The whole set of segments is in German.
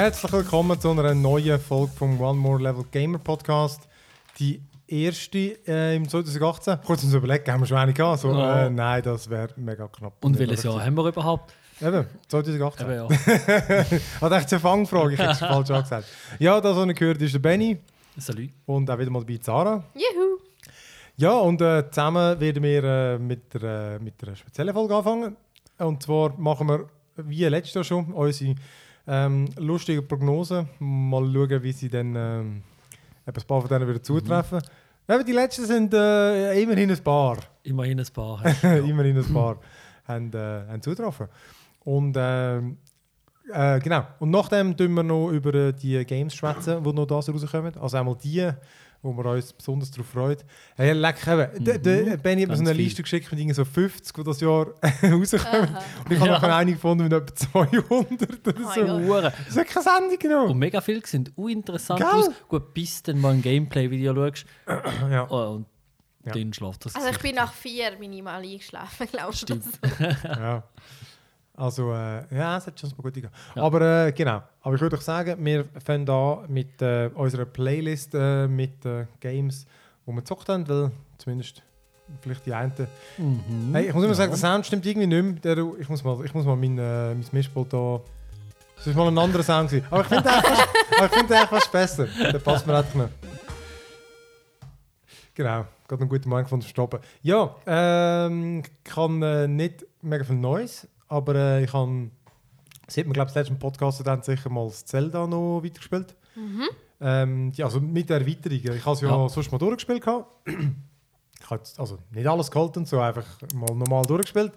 Herzlich willkommen zu einer neuen Folge vom One More Level Gamer Podcast. Die erste äh, im 2018. Kurz uns überlegen, haben wir schon eine gehabt? So, Ja. äh, nein, das wäre mega knapp. Und welches Jahr haben wir überhaupt? Eben, 2018. Eben, ja. Hat echt eine Fangfrage, ich hätte es falsch angesagt. Ja, das, was ihr gehört, ist der Benny Salut. und auch wieder mal dabei Zara. Juhu! Ja, und äh, zusammen werden wir äh, mit, der, äh, mit einer speziellen Folge anfangen. Und zwar machen wir, wie letztes Jahr schon, unsere ähm, lustige Prognosen. Mal schauen, wie sie dann ähm, ein paar von denen wieder zutreffen. Eben, die letzten sind äh, immerhin ein paar. Immerhin ein paar. ja. immerhin ein paar haben, äh, haben zugetroffen. Und ähm, äh, genau. Und nachdem tun wir noch über äh, die Games schwätzen, die noch da rauskommen. Also einmal die, wo wir uns besonders darauf freuen. Hey, leck, eben. Der, der Benny hat mir so eine viel. Liste geschickt mit irgendwie so 50, die das Jahr rauskommen. Und ich habe Ja. nachher eine gefunden mit etwa 200 oder Oh so. Hure. Das hat keine Sendung genommen. Und mega viel sind uninteressant Gell? aus. Gut, bis dann mal ein Gameplay-Video schaust. Ja. Oh, und Ja. dann schläft das. Also ich bin nach vier minimal eingeschlafen, glaube ich. Stimmt. Ja. Also, äh, ja, es hat schon mal gut gegangen. Ja. Aber äh, genau. Aber ich würde euch sagen, wir fangen an mit äh, unserer Playlist äh, mit äh, Games, die wir gezockt haben, weil zumindest vielleicht die einen. Mhm. Hey, ich muss immer Ja. sagen, der Sound stimmt irgendwie nicht mehr. Der, ich, muss mal, ich muss mal mein, äh, mein Mischpult da. Das ist mal ein anderer Sound. Gewesen. Aber ich finde den eigentlich fast- den eigentlich besser. Der passt mir einfach nicht. Genau, gerade einen guten Moment gefunden zu stoppen. Ja, ähm, ich kann äh, nicht mega viel Neues, aber äh, ich habe, sieht man glaube ich, letzten Podcast dann sicher mal das Zelda noch weitergespielt. Ähm, ja, also mit der Erweiterung. Ich habe es ja, Ja. sonst mal durchgespielt. gehabt. Ich habe jetzt also nicht alles geholt und so, einfach mal normal durchgespielt.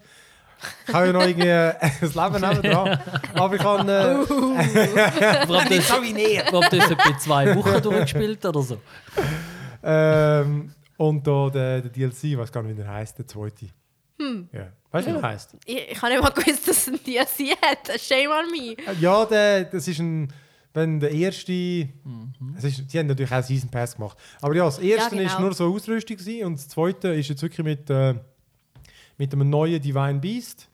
Ich habe ja noch irgendwie äh, das Leben nebenan. Aber ich habe... Äh, Aber ob das, ob das etwa zwei Wochen durchgespielt oder so? ähm, und da der, der DLC, ich weiß gar nicht, wie der heißt, der zweite. Ja. Weißt du, wie der heißt? Ich, ich habe nicht mal gewusst, dass es ein DLC hat. Shame on me. Äh, Ja, der, das ist ein. Wenn der erste. Es ist, sie haben natürlich auch Season Pass gemacht. Aber ja, das erste genau. ist nur so Ausrüstung gewesen, und das zweite ist jetzt wirklich mit, äh, mit einem neuen Divine Beast.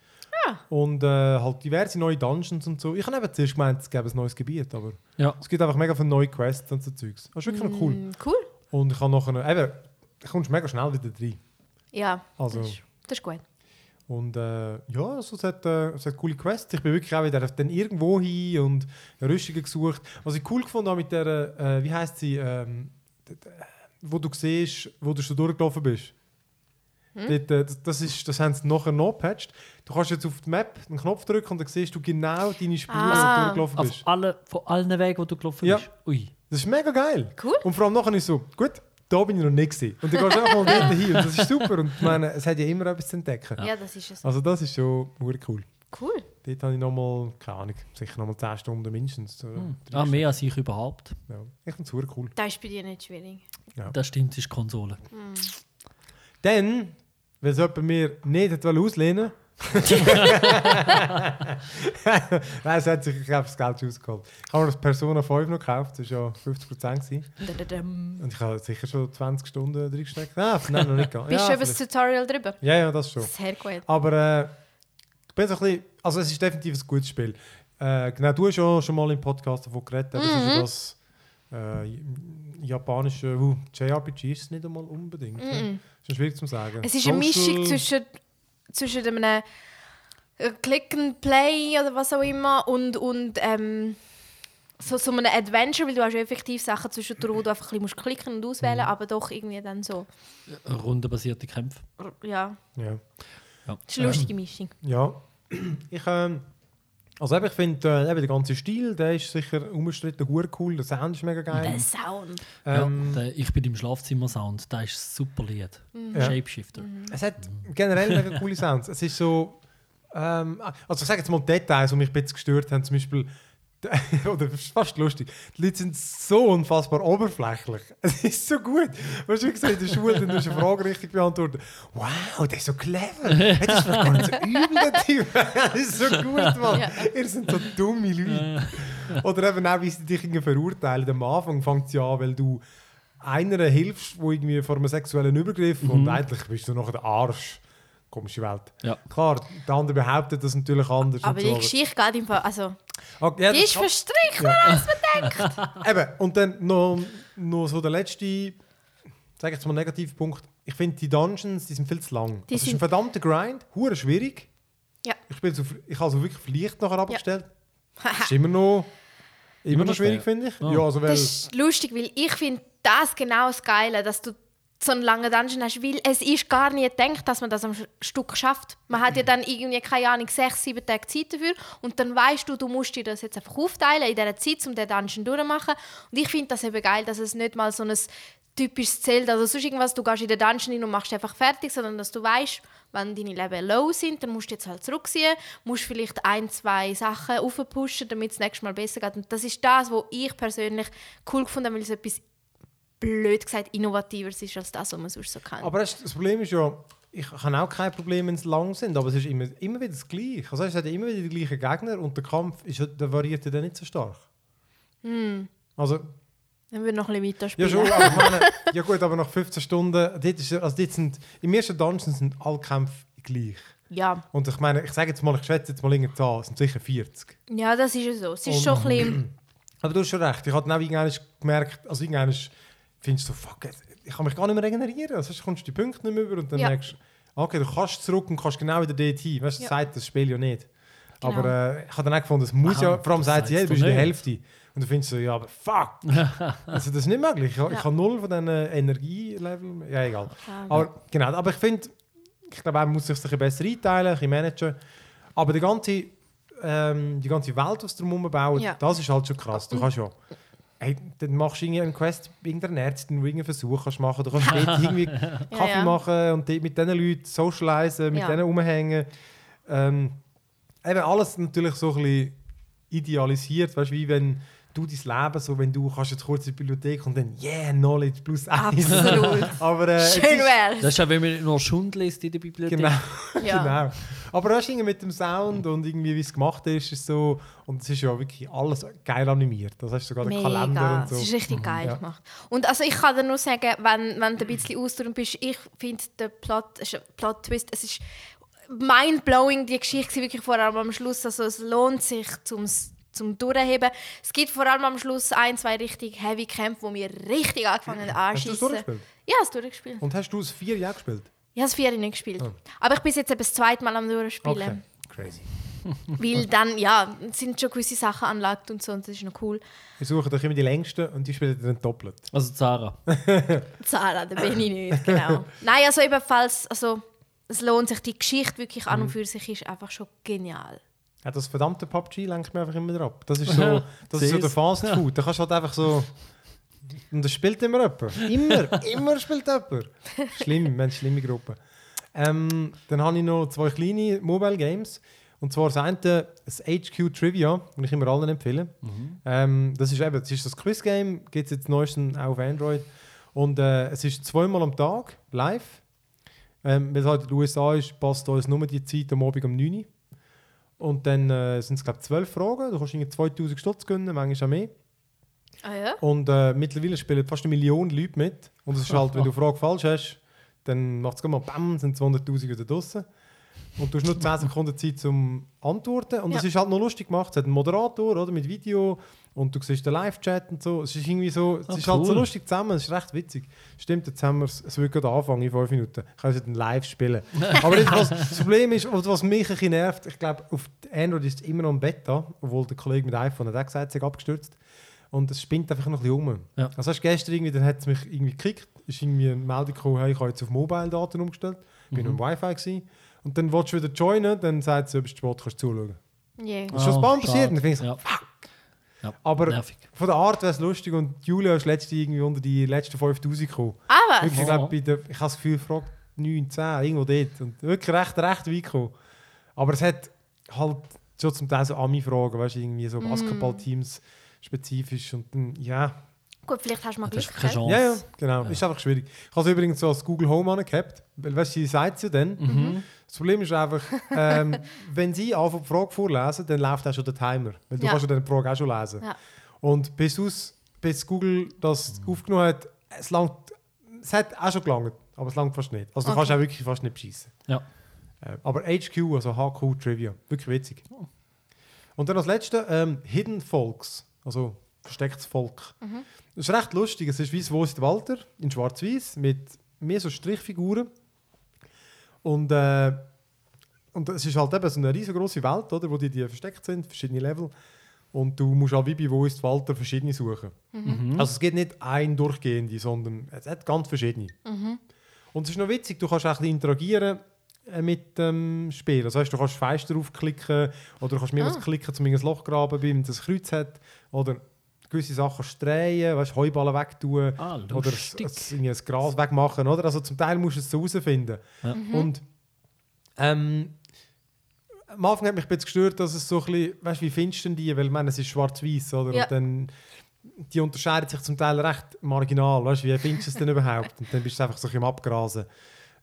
Ah. Und äh, halt diverse neue Dungeons und so. Ich habe eben zuerst gemeint, es gäbe ein neues Gebiet, aber Ja. es gibt einfach mega viele neue Quests und so Zeugs. Das ist wirklich noch cool. Mm, Cool. Und ich habe nachher. Eben, du kommst mega schnell wieder rein. Ja, Also. das, ist, das ist gut. Und äh, ja, also, es, hat, äh, es hat coole Quests. Ich bin wirklich auch wieder dann irgendwo hin und Rüstungen gesucht. Was ich cool gefunden habe mit der, äh, wie heißt sie, ähm, wo du siehst, wo du schon durchgelaufen bist. Dort, äh, das, ist, das haben sie nachher noch gepatcht. Du kannst jetzt auf die Map einen Knopf drücken und dann siehst du genau deine Spuren, wo Ah. du durchgelaufen Auf bist. alle, von allen Wegen, die du gelaufen Ja. bist. Ui. Das ist mega geil. Cool. Und vor allem nachher ist so, gut, da bin ich noch nicht gewesen. Und dann gehst du einfach mal dort hin und das ist super. Und ich meine, es hat ja immer etwas zu entdecken. Ja, das ist es. Also das ist schon cool. Cool. Dort habe ich nochmal, keine Ahnung, sicher nochmal 10 Stunden mindestens. Oder Ah, mehr als ich überhaupt. Ja. Ich finde es super cool. Das ist bei dir nicht schwierig. Das stimmt, es ist Konsole. Dann, weil es jemand mir nicht auslehnen Nein, es hat sich, ich glaube, das Geld schon ausgeholt. Ich habe mir das Persona 5 noch gekauft, das war ja 50% gewesen. Und ich habe sicher schon 20 Stunden drin gesteckt. Ah, nein, noch nicht. Bist ja, du über das. Tutorial drüber? ja, ja, das schon. Sehr gut. Aber äh, ich bin so ein bisschen, also es ist definitiv ein gutes Spiel. Äh, genau, du hast ja schon mal im Podcast davon geredet, das ist ja das äh, japanische, uh, JRPG ist nicht einmal unbedingt. Ne? Ist schon schwierig zu sagen. Es ist eine Mischung zwischen, zwischen einem äh, Click and Play oder was auch immer und, und ähm, so, so einem Adventure, weil du hast ja effektiv Sachen zwischendurch, wo du einfach ein bisschen musst klicken und auswählen, aber doch irgendwie dann so, Rundenbasierte Kämpfe. ja, Ja. Ja. das ist eine lustige Mischung. ja. Ich, ähm, also eben, ich finde, äh, eben der ganze Stil, der ist sicher umstritten, gut cool, der Sound ist mega geil. Der Sound. Ähm, ja, der, ich bin im Schlafzimmer-Sound. Der ist super Lied. Ja. Shapeshifter. Es hat generell mega coole Sounds. Es ist so. Ähm, also ich sage jetzt mal Details, die mich ein bisschen gestört haben. Zum Beispiel. Oder das ist fast lustig. Die Leute sind so unfassbar oberflächlich. Es ist so gut. Weißt du, wie gesagt, in der Schule, dann du eine Frage richtig beantwortet. Wow, der ist so clever. Hey, Das ist gar nicht so übel, der Typ. Das ist so gut, Mann. Ja. Ihr seid so dumme Leute. Oder eben auch, wie sie dich irgendwie verurteilen. Am Anfang fängt es ja an, weil du einer hilfst, wo irgendwie vor einem sexuellen Übergriff und eigentlich bist du noch der Arsch. Komische Welt. Ja. Klar, der andere behauptet das natürlich anders. Aber die so, Geschichte geht im Fall, also Okay, ja, Die das ist kann- verstrickt. Eben, und dann noch, noch so der letzte, sag ich jetzt mal, Negativpunkt. Ich finde, die Dungeons, die sind viel zu lang. Die das ist ein verdammter Grind, hure schwierig. Ja. Ich, spiele so, ich habe so wirklich vielleicht nachher abgestellt. Das ist immer noch, immer noch schwierig, finde ich. Oh. Ja, also weil, Das ist lustig, weil ich finde das genau das Geile, dass du so einen langen Dungeon hast, weil es ist gar nicht gedacht, dass man das am Stück schafft. Man hat ja dann irgendwie, keine Ahnung, sechs, sieben Tage Zeit dafür und dann weißt du, du musst dir das jetzt einfach aufteilen in dieser Zeit, um den Dungeon durchzumachen. Und ich finde das eben geil, dass es nicht mal so ein typisches Zelt oder sonst irgendwas, du gehst in den Dungeon rein und machst einfach fertig, sondern dass du weißt, wenn deine Level low sind, dann musst du jetzt halt zurückziehen, musst vielleicht ein, zwei Sachen aufpushen, damit es das nächste Mal besser geht. Und das ist das, was ich persönlich cool gefunden habe, weil es etwas blöd gesagt innovativer ist als das, was man sonst so kennt. aber das, Problem ist ja, ich habe auch kein Problem, wenn sie lang sind, aber es ist immer, immer wieder das Gleiche. Also es hat ja immer wieder die gleichen Gegner und der Kampf ist, ja- der variiert ja dann nicht so stark. Also, Dann würde ich noch ein bisschen Ja, weiterspielen. schon, aber ich meine, ja gut, aber nach 15 Stunden, dort ist, also dort sind, im ersten Dungeon sind alle Kämpfe gleich. Ja. Und ich meine, ich sage jetzt mal, ich schätze jetzt mal irgendeine Zahl, es sind sicher 40. ja, das ist ja so. Es ist Und- schon ein bisschen... Aber du hast schon recht, ich habe dann auch irgendwann gemerkt, also irgendwann findest du fuck, ich kann mich gar nicht mehr regenerieren, also sonst kommst du die Punkte nicht mehr über und dann Ja. merkst du, okay, du kannst zurück und kannst genau wieder dort hin. Weißt du, das Ja. sagt das Spiel ja nicht. Genau. Aber äh, ich habe dann auch gefunden, es muss Aha, ja, vor allem das sagt sie, ja, du bist doch in der nicht. Hälfte. Und du findest so, ja, aber fuck! also das ist nicht möglich. Ich, ich Ja. habe null von diesen Energielevel. Ja, egal. Ja. Aber genau, aber ich finde, ich glaube, man muss sich ein besser einteilen, ein bisschen managen. Aber die ganze, ähm, die ganze Welt, die sie drumherum bauen, Ja. das ist halt schon krass. Du kannst ja, hey, dann machst du irgendwie einen Quest bei irgendeiner Ärztin, wo du irgendeinen Versuch kannst machen. Du kannst dort irgendwie Kaffee ja. machen und dort mit diesen Leuten socialisen, mit Ja. denen rumhängen. Ähm, eben alles natürlich so ein bisschen idealisiert, weißt du, wie wenn du dein Leben so, wenn du kannst jetzt kurz in die Bibliothek und dann yeah, Knowledge plus eins. Absolut. Aber äh, es Schön ist- wär's. Das ist ja, wenn man nur Schund liest in der Bibliothek. Genau, Ja. genau. Aber du, irgendwie mit dem Sound und irgendwie wie es gemacht ist, ist so und es ist ja wirklich alles geil animiert. Das hast du sogar den Kalender Mega, und so. es ist richtig geil Ja. gemacht. Und also ich kann dir nur sagen, wenn, wenn du ein bisschen ausdauernd bist, ich finde der Plot, es ist ein Plot-Twist, es ist mind-blowing, die Geschichte wirklich vor allem am Schluss, also es lohnt sich zum zum Durchheben. Es gibt vor allem am Schluss ein, zwei richtig heavy Kämpfe, die mir richtig angefangen haben Hast du es durchgespielt? Ja, es durchgespielt. Und hast du es vier Jahre gespielt? Ich habe es vier nicht gespielt. Oh. Aber ich bin jetzt eben das zweite Mal am Durchspielen. Okay, crazy. Weil dann, ja, sind schon gewisse Sachen anlagt und so und das ist noch cool. Wir suchen doch immer die längsten und die spielen dann doppelt. Also Zara. Zara, da bin ich nicht, genau. Nein, also ebenfalls, also es lohnt sich, die Geschichte wirklich an Mhm. und für sich ist einfach schon genial. Ja, das verdammte PUBG lenkt mir einfach immer ab. Das ist so, das ist so der. Fast Food. Da kannst du halt einfach so. Und das spielt immer jemand. Immer, immer spielt jemand. Schlimm, wir haben schlimme Gruppen. Ähm, dann habe ich noch zwei kleine Mobile Games. Und zwar das eine, das HQ Trivia, das ich immer allen empfehle. Ähm, das ist eben, das ist das Quiz-Game, gibt es jetzt neuestens auch auf Android. Und äh, es ist zweimal am Tag, live. Ähm, weil es halt in den USA ist, passt uns nur die Zeit am Abend um 9 Uhr. Und dann äh, sind es, glaube ich, 12 Fragen. Du kannst irgendwie 2000 Stutz gewinnen, manchmal auch mehr. Ah ja? Und äh, mittlerweile spielen fast eine Million Leute mit. Und es ist halt, wenn du eine Frage falsch hast, dann macht es mal BAM, sind 200'000 wieder draussen. Und du hast nur 10 Sekunden Zeit zum Antworten. Und es Ja. ist halt noch lustig gemacht. Es hat einen Moderator oder, mit Video und du siehst den Live-Chat und so. Es ist irgendwie so, es Ah, ist halt so cool. lustig zusammen. Es ist recht witzig. Stimmt, jetzt haben wir es, es wird gerade anfangen in 5 Minuten. Ich kann es dann live spielen. Aber jetzt, was, das Problem ist, und was mich ein bisschen nervt, ich glaube, auf Android ist es immer noch ein Beta, obwohl der Kollege mit iPhone hat auch gesagt, es sei abgestürzt. Und es spinnt einfach noch ein bisschen um. Ja. Also hast du gestern irgendwie, dann hat es mich irgendwie gekickt, ist irgendwie eine Meldung gekommen, hey, ich habe jetzt auf Mobile-Daten umgestellt, bin Mhm. am Wi-Fi gewesen. Und dann willst du wieder joinen, dann sagt sie, ob es spät kannst du zuschauen. Yeah. Das ist schon Mal passiert. Und dann finde ich so, Ja. Ja, aber nervig. von der Art wäre es lustig und Julia ist letzte irgendwie unter die letzten 5000 gekommen. Ah, was? Wirklich, ich, Oh. der, ich habe das Gefühl, fragt 9, 10, irgendwo dort. Und wirklich recht, recht weit gekommen. Aber es hat halt schon zum Teil so Ami-Fragen, weißt du, irgendwie Mm. so Basketballteams spezifisch. Und dann, ja, Gut, vielleicht hast du mal Das Glück ist keine. Chance. ja, ja, genau. Ist einfach schwierig. Ich habe es übrigens so als Google Home angehabt, weil weißt du, sie sagt es ja dann. Mhm. Das Problem ist einfach, ähm, wenn sie anfangen, die Frage vorlesen, dann läuft auch schon der Timer. Weil du Ja. kannst ja dann die Frage auch schon lesen. Ja. Und bis, aus, bis Google das aufgenommen hat, es, langt, es hat auch schon gelangt, aber es langt fast nicht. Also du Okay. kannst auch wirklich fast nicht beschissen. Ja. Äh, aber HQ, also HQ Trivia, wirklich witzig. Und dann als letzte ähm, Hidden Folks, also verstecktes Volk. Das ist recht lustig. Es ist wie das Wo ist Walter in Schwarz-Weiß mit mehr so Strichfiguren. Und, äh, und es ist halt eben so eine riesengroße Welt, oder, wo die, die versteckt sind, verschiedene Level. Und du musst auch wie bei Wo ist Walter verschiedene suchen. Mhm. Also es geht nicht ein durchgehende, sondern es hat ganz verschiedene. Und es ist noch witzig, du kannst auch ein bisschen interagieren äh, mit dem Spiel. Also heißt, du kannst Fenster aufklicken oder du kannst mehrmals Ah. klicken, um ein Loch graben, wenn es ein Kreuz hat. Oder gewisse Sachen streuen, weißt, Heuballen wegtun. Ah, Oder irgendwie das Gras wegmachen. Oder? Also zum Teil musst du es so herausfinden. Ja. Und ähm, am Anfang hat mich ein bisschen gestört, dass es so ein bisschen, weißt, wie findest du denn die? Weil ich meine, es ist schwarz-weiß, oder? Ja. Und dann, die unterscheiden sich zum Teil recht marginal. Weißt, wie findest du es denn überhaupt? Und dann bist du einfach so ein bisschen am Abgrasen.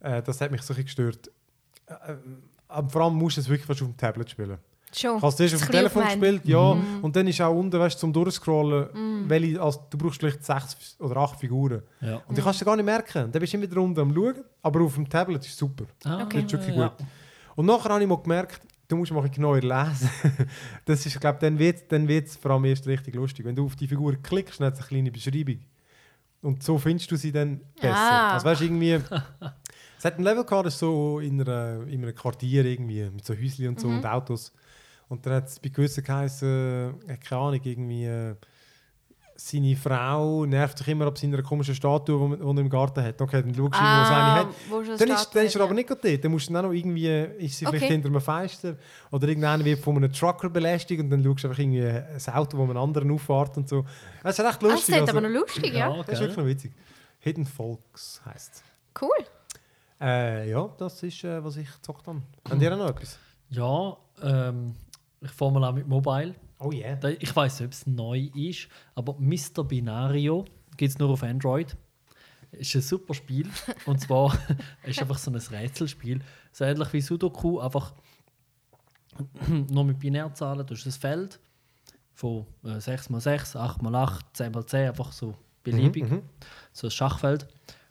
Äh, das hat mich so ein bisschen gestört. Äh, äh, aber vor allem musst du es wirklich fast auf dem Tablet spielen. Schon. Habe es zuerst auf dem Telefon Kleine gespielt, ja. Und dann ist auch unten, weißt, du, zum Durchscrollen, welche, also, du brauchst vielleicht sechs oder acht Figuren. Ja. Und die kannst du gar nicht merken. Dann bist du immer wieder unten am Schauen. Aber auf dem Tablet ist es super. Ah, Okay. Das ist wirklich ja. gut. Und nachher habe ich mal gemerkt, du musst mal genauer lesen. das ist, ich glaube, dann wird dann wird's vor allem erst richtig lustig. Wenn du auf die Figur klickst, dann hat es eine kleine Beschreibung. Und so findest du sie dann besser. Ah. Also weißt du, irgendwie... es hat ein Level gehabt, das ist so in, einer, in einem Quartier irgendwie, mit so Häuschen und so und Autos. Und dann hat es bei gewissen geheißen, äh, keine Ahnung, irgendwie... Äh, seine Frau nervt sich immer ab seiner komischen Statue, die er im Garten hat. Okay, dann schaust du, ah, was eine hat. wo Dann ist, dann ist er ja. aber nicht gerade dort. Dann musst du dann auch noch irgendwie, ist sie vielleicht Okay. hinter einem Fenster oder irgendeiner wird von einem Trucker belästigt und dann schaust du einfach irgendwie ein Auto, wo man einen anderen auffahrt und so. Das ist recht Ah, das lustig. ist also, aber noch lustig, ja. Ja, das ist wirklich noch witzig. Hidden Folks heisst Cool. Äh, ja, das ist, äh, was ich gezockt habe. Habt ihr auch noch etwas? Ja, ähm, ich fahre mal an mit Mobile. Oh yeah. Ich weiß nicht, ob es neu ist, aber Mr. Binario gibt es nur auf Android. Ist ein super Spiel. Und zwar ist einfach so ein Rätselspiel. So ähnlich wie Sudoku, einfach nur mit Binärzahlen. Du hast ein Feld von äh, 6x6, 8x8, 10x10, einfach so beliebig. Mhm, mhm. So ein Schachfeld.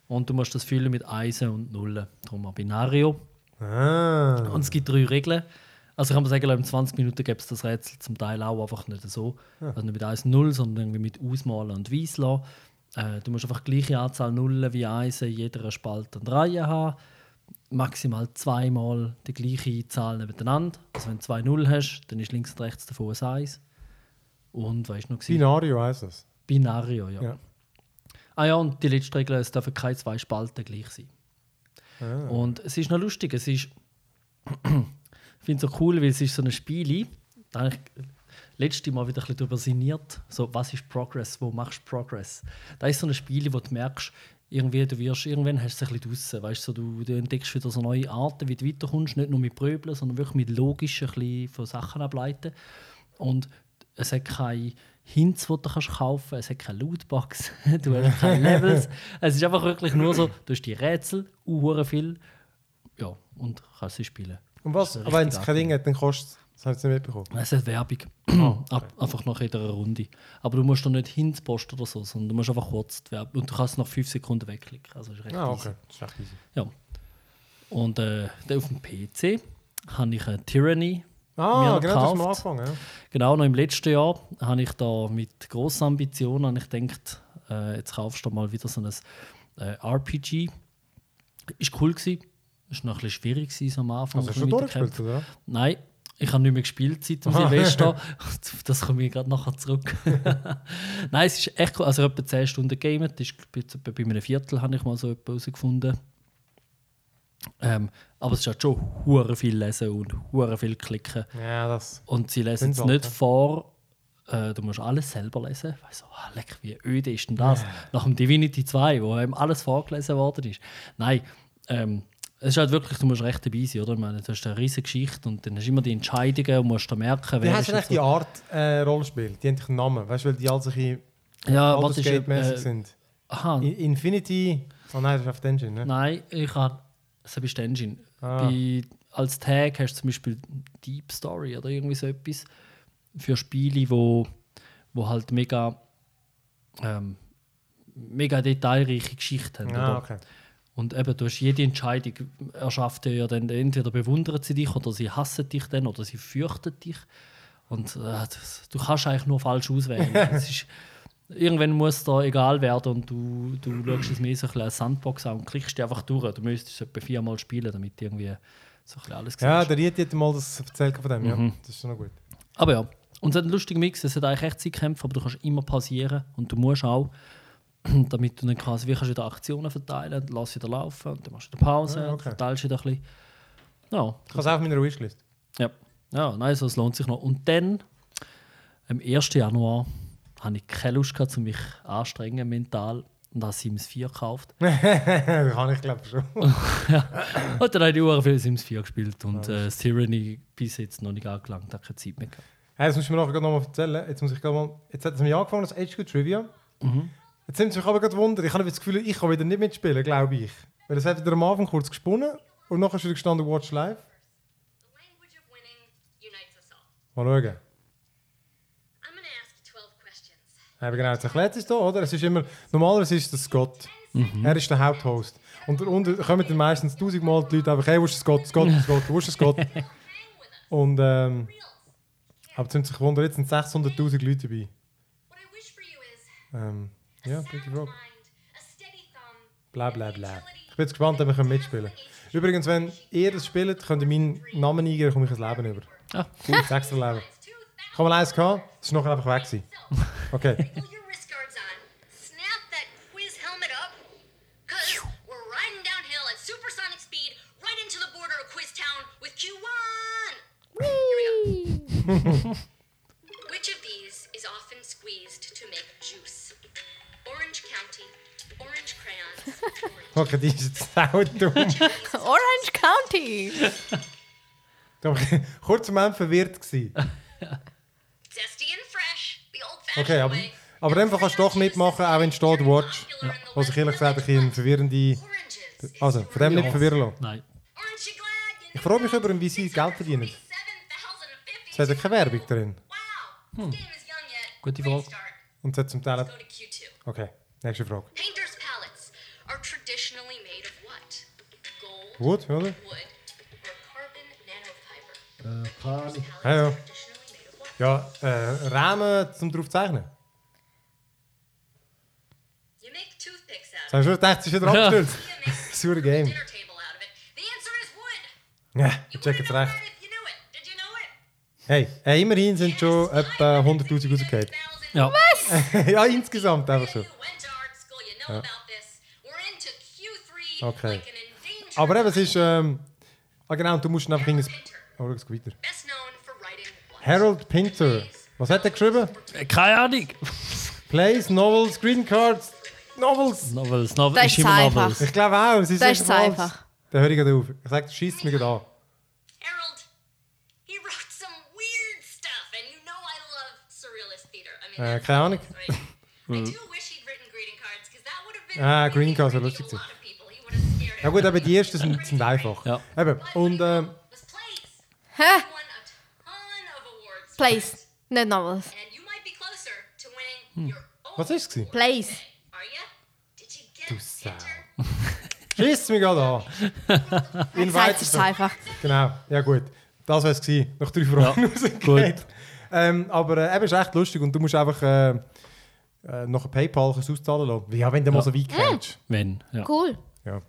Und du musst das füllen mit Eisen und Nullen. Darum ein Binario. Ah. Und es gibt drei Regeln. Also kann man sagen, in 20 Minuten gibt es das Rätsel zum Teil auch einfach nicht so. Also nicht mit 1 0, sondern irgendwie mit Ausmalen und Weiss äh, Du musst einfach die gleiche Anzahl Nullen wie Eisen in jeder Spalte und Reihe haben. Maximal zweimal die gleiche Zahl nebeneinander. Also wenn du zwei Null hast, dann ist links und rechts davon ein 1. Und weißt du noch? Binario heisst das. Binario, ja. Ja. Ah ja, und die letzte Regel, es dürfen keine zwei Spalten gleich sein. Ah. Und es ist noch lustig, es ist, ich finde es so cool, weil es ist so ein Spiel, da habe ich letztes Mal wieder ein darüber sinniert, so was ist Progress, wo machst du Progress? Da ist so ein Spiel, wo du merkst, irgendwie, du wirst, irgendwann hast du es ein bisschen draussen, weißt so, du, du entdeckst wieder so neue Arten, wie du weiterkommst, nicht nur mit Pröbeln, sondern wirklich mit logischen von Sachen ableiten. Und es hat keine Hints, die du kannst kaufen kannst, es hat keine Lootbox, du hast keine Levels. Es ist einfach wirklich nur so, du hast die Rätsel, uh, viel, ja, und kannst sie spielen. Und was? Ist Aber wenn es kein Ding hat, dann kostet es. Das habe ich nicht mitbekommen. Es hat Werbung, Ab, einfach nach jeder Runde. Aber du musst da nicht Hints posten oder so, sondern du musst einfach kurz die Werbung, und du kannst nach 5 Sekunden wegklicken, also ist recht Ah, easy. okay. Das ist echt easy. Ja. Und äh, dann auf dem PC habe ich eine Tyranny Ah, Mir genau, das ist am gekauft. Anfang. Ja. Genau, noch im letzten Jahr habe ich da mit grossen Ambitionen habe ich gedacht, äh, jetzt kaufst du mal wieder so ein äh, RPG. Ist cool gewesen. Ist noch ein bisschen schwierig gewesen, am Anfang. Also hast du durchgespielt, oder? Nein, ich habe nicht mehr gespielt seit dem Aha. Silvester. Das komme ich gerade nachher zurück. Nein, es ist echt cool. Also etwa 10 Stunden gamet. Ist jetzt etwa bei einem Viertel habe ich mal so etwas herausgefunden. Ähm, aber es ist halt schon hure viel lesen und hure viel klicken. Ja, das. Und sie lesen es nicht vor. Äh, du musst alles selber lesen. Ich so, ah, leck, wie öde ist denn das? Nach dem Divinity 2, wo einem alles vorgelesen worden ist. Nein, ähm, es ist halt wirklich, du musst recht dabei sein, oder? Ich meine, du hast eine riesige Geschichte und dann hast du immer die Entscheidungen und musst da merken, wer denn jetzt eigentlich die Art äh, Rollenspiel? Die haben einen Namen, weißt du, weil die alle so bisschen Ja, was ist äh, sind. Aha, I- Infinity. Oh nein, das ist auf der Engine, ne? nein, ich habe. Das ist die Engine. Ah. Bei, als Tag hast du zum Beispiel Deep Story oder irgendwie so etwas für Spiele, wo, wo halt mega, ähm, mega detailreiche Geschichten haben. Ah, okay. Und eben, du hast jede Entscheidung erschafft ja dann entweder bewundern sie dich oder sie hassen dich dann oder sie fürchten dich. Und äh, das, du kannst eigentlich nur falsch auswählen. ist, irgendwann muss da egal werden und du, du schaust es mehr so ein bisschen als Sandbox an und klickst einfach durch. Du müsstest es etwa viermal spielen, damit du irgendwie so ein bisschen alles Ja, siehst. der Rieti hat mal das erzählt von dem, ja. Mhm. Das ist schon noch gut. Aber ja, und es hat einen lustigen Mix. Es hat eigentlich echt Zeitkämpfe, aber du kannst immer pausieren und du musst auch, damit du dann quasi, wie kannst du wieder Aktionen verteilen, lass wieder laufen und dann machst du wieder Pause, Ah, okay. verteilst wieder ein bisschen. Ja, Ich habe es auch auf meiner Wishlist. ja. ja nein, also es lohnt sich noch. Und dann, am 1. Januar, habe ich keine Lust gehabt, um mich anstrengen mental und habe Sims 4 gekauft. das kann ich glaube schon. Und dann habe ich auch viel Sims 4 gespielt und äh, das Tyranny bis jetzt noch nicht angelangt, habe keine Zeit mehr gehabt. Hey, das musst du mir nachher noch mal erzählen. Jetzt muss ich mal. Jetzt hat es mir angefangen, das HQ Trivia. Mhm. Jetzt sind sie mich aber gerade wundern. Ich habe das Gefühl, ich kann wieder nicht mitspielen, glaube ich. Weil es hat wieder am Anfang kurz gesponnen und nachher ist wieder gestanden Watch Live. Mal schauen. I'm going to ask 12 questions. Eben genau, jetzt erklärt es hier, oder? Es ist immer, normalerweise ist das Scott. Er ist der Haupthost. Und darunter kommen dann meistens tausendmal die Leute einfach, hey, wo ist Scott, Scott, Scott, wo ist us. Und ähm, aber sind sich wundern, jetzt sind 600'000 Leute dabei. Ähm, ja, pretty thumb, Bla bla bla. Ich bin jetzt gespannt, ob wir können mitspielen Übrigens, wenn ihr das spielt, könnt ihr meinen Namen eingeben, komme ich ein Leben über. Ah, Das extra Leben. Ich habe mal eins gehabt, das ist nachher einfach weg. Gewesen. Okay. Pull your wrist guards on. Snap Okay, die ist jetzt auch dumm. Orange County! Da war ich kurz am Ende verwirrt. Gewesen. Zesty and fresh, the old-fashioned Okay, aber, aber einfach kannst du doch mitmachen, auch wenn es steht Watch. Was ich ehrlich gesagt ein bisschen verwirrende... Also, von dem nicht verwirren lassen. nein. Ich frage mich über, wie sie Geld verdienen. Es hat ja keine Werbung drin. Wow. This game is young yet. Gute Frage. Und es hat zum Teil... Go to Q2. Okay, nächste Frage. Wood wilde? Äh, ah, ja. Ja, äh, Rahmen zum drauf zeichnen. Zijn schon gedacht, ze is erop gestürzt. Sure Game. Ja, ik check het recht. Hey, hey, immerhin sind schon etwa 100.000 rausgefallen. Ja. Was? ja, insgesamt einfach schon. Ja. Okay. Aber eben, es ist... Ähm, ah genau, du musst einfach in ein... Pinter. Oh, es geht weiter. Harold Pinter. Was hat er geschrieben? Äh, Keine Ahnung. Plays, Novels, Green Cards, Novels. Novels, Novels Das ist immer einfach. Novels. Ich glaube auch, es ist Das ist einfach. Dann höre ich gerade auf. Ich sage, schießt mich gerade an. Harold, he wrote some weird stuff, and you know I love surrealist theater. I mean, Äh, keine Ahnung. right. I do wish he'd written greeting cards, because that would have been Ah, greeting cards wäre creepy lustig to Ja gut, aber die ersten sind, sind einfach. Ja. Eben. Und ähm, was. Hä? Place. Nicht winning your own. was ist es? gewesen? Place. Du Sau. Schießt mich gerade an. In Sagt, es ist so. einfach. Genau, ja gut. Das war es gewesen. Nach drei Fragen Ja, rausgekriegt. Ähm, aber äh, eben, ist echt lustig und du musst einfach äh, äh, nach PayPal kannst du auszahlen lassen. Ja, wenn du mal so weit kennst. Wenn. Ja. Cool. Ja,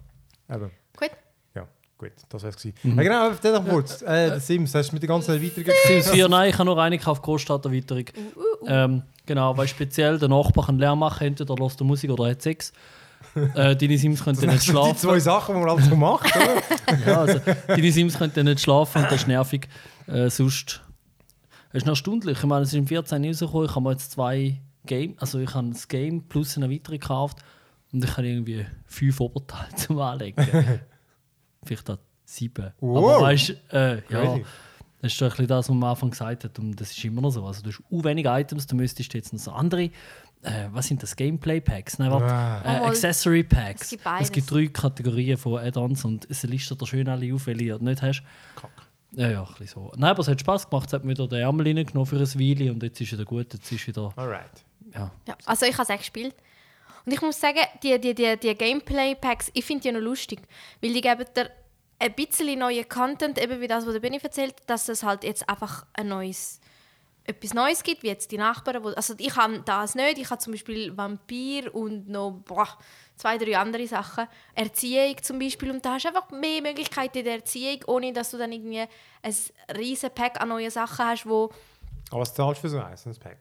eben. Gut. Ja, gut, das war es. gewesen. Ja, genau, dann noch kurz. Äh, der Sims, hast du mit der ganzen Erweiterung Sims 4, nein, ich habe nur eine gekauft, Großstadterweiterung. Ähm, genau, weil speziell der Nachbar kann Lärm machen, entweder hört er Musik oder hat Sex. äh, deine Sims Das nicht sind die schlafen. zwei Sachen, die man alles so macht, oder? Ja, also, deine Sims können dann nicht schlafen und das ist nervig. Äh, sonst es ist noch stundlich. Ich meine, es ist im 14 rausgekommen. Ich habe mir jetzt zwei Game, also ich habe das Game plus eine weitere gekauft und ich habe irgendwie fünf Oberteile zum Anlegen. Vielleicht auch sieben. Wow. Aber weißt äh, ja, das ist doch ein bisschen das, was man am Anfang gesagt hat. Und das ist immer noch so. Also, du hast u wenige Items, du müsstest jetzt noch so andere. Äh, was sind das? Gameplay-Packs? Nein, warte. Ah. Äh, Mal. Accessory-Packs. Es gibt. Es gibt drei Kategorien von Add-ons und es listet dir schön alle auf, welche du nicht hast. Ja, ja, ein bisschen so. Nein, aber es hat Spaß gemacht. Es hat mir wieder den Ärmel reingenommen für ein Weile und jetzt ist wieder gut. Jetzt ist wieder. Alright. Ja. Ja, also ich habe es auch gespielt. Und ich muss sagen, die, die, die, die Gameplay-Packs, ich finde die noch lustig. Weil die geben dir ein bisschen neuen Content, eben wie das, was der Benny erzählt, dass es halt jetzt einfach ein neues etwas Neues gibt, wie jetzt die Nachbarn. Wo, also ich habe das nicht. Ich habe zum Beispiel Vampir und noch boah, zwei, drei andere Sachen. Erziehung zum Beispiel. Und da hast du einfach mehr Möglichkeiten in der Erziehung, ohne dass du dann irgendwie ein riesen Pack an neuen Sachen hast, wo Aber was zahlst du für so ein Pack?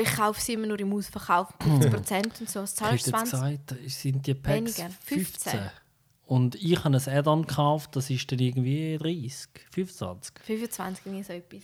Ich kaufe sie immer nur im Ausverkauf, 50% und so. Das Ich zahlst du jetzt 20. gesagt, sind die Packs Weniger, 15. 15. Und ich habe ein Add-on gekauft, das ist dann irgendwie 30, 25. 25, nie so etwas.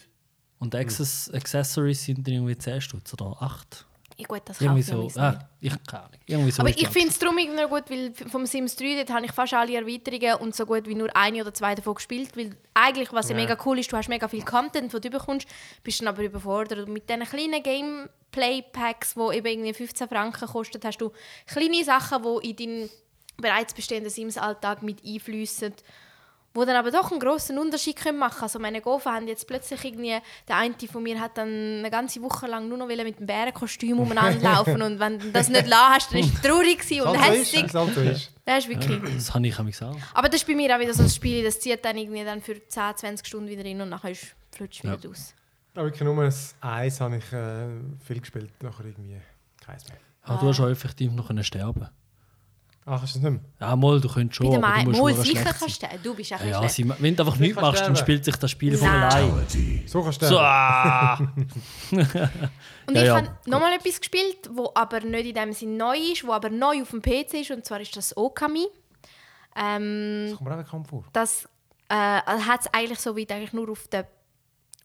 Und Access Accessories sind dann irgendwie 10 Stutz oder 8. Ja, gut, das Irgendwie ich so. nicht. Ah, ich keine Ahnung. Irgendwie so Aber ich finde es darum irgendwie gut, weil vom Sims 3 dort habe ich fast alle Erweiterungen und so gut wie nur eine oder zwei davon gespielt. Weil eigentlich, was ja, Ja. mega cool ist, du hast mega viel Content, den du bekommst, bist dann aber überfordert. Und mit diesen kleinen Gameplay-Packs, die eben irgendwie 15 Franken kosten, hast du kleine Sachen, die in deinen bereits bestehenden Sims-Alltag mit einfließen. Wo dann aber doch einen grossen Unterschied können machen können. Also meine Gofen haben jetzt plötzlich irgendwie, der eine von mir hat dann eine ganze Woche lang nur noch mit dem Bärenkostüm umeinander laufen und wenn du das nicht lassen hast, dann ist es traurig und hässlich. halt so ist. Das ist wirklich... Das habe ich auch. Aber das ist bei mir auch wieder so ein Spiel, das zieht dann irgendwie dann für 10, 20 Stunden wieder rein und nachher ist flutsch wieder Ja. aus. Aber wirklich nur ein Eis habe ich äh, viel gespielt, nachher irgendwie keins mehr. Aber du hast auch effektiv noch können sterben. Ach, ist das nicht mehr? Ja, mal, du könntest schon, Bei der aber Mai, du musst Mal sicher kannst du Du bist auch Ja, ja, sie, wenn du einfach nichts kannst machst, dann spielt sich das Spiel von Nein. allein. So kannst du So, ah. Und Ja, ich ja, habe nochmal etwas gespielt, wo aber nicht in dem Sinn neu ist, wo aber neu auf dem PC ist, und zwar ist das Okami. Ähm, Das kommt mir auch bekannt vor. das äh, hat es eigentlich so weit eigentlich nur auf der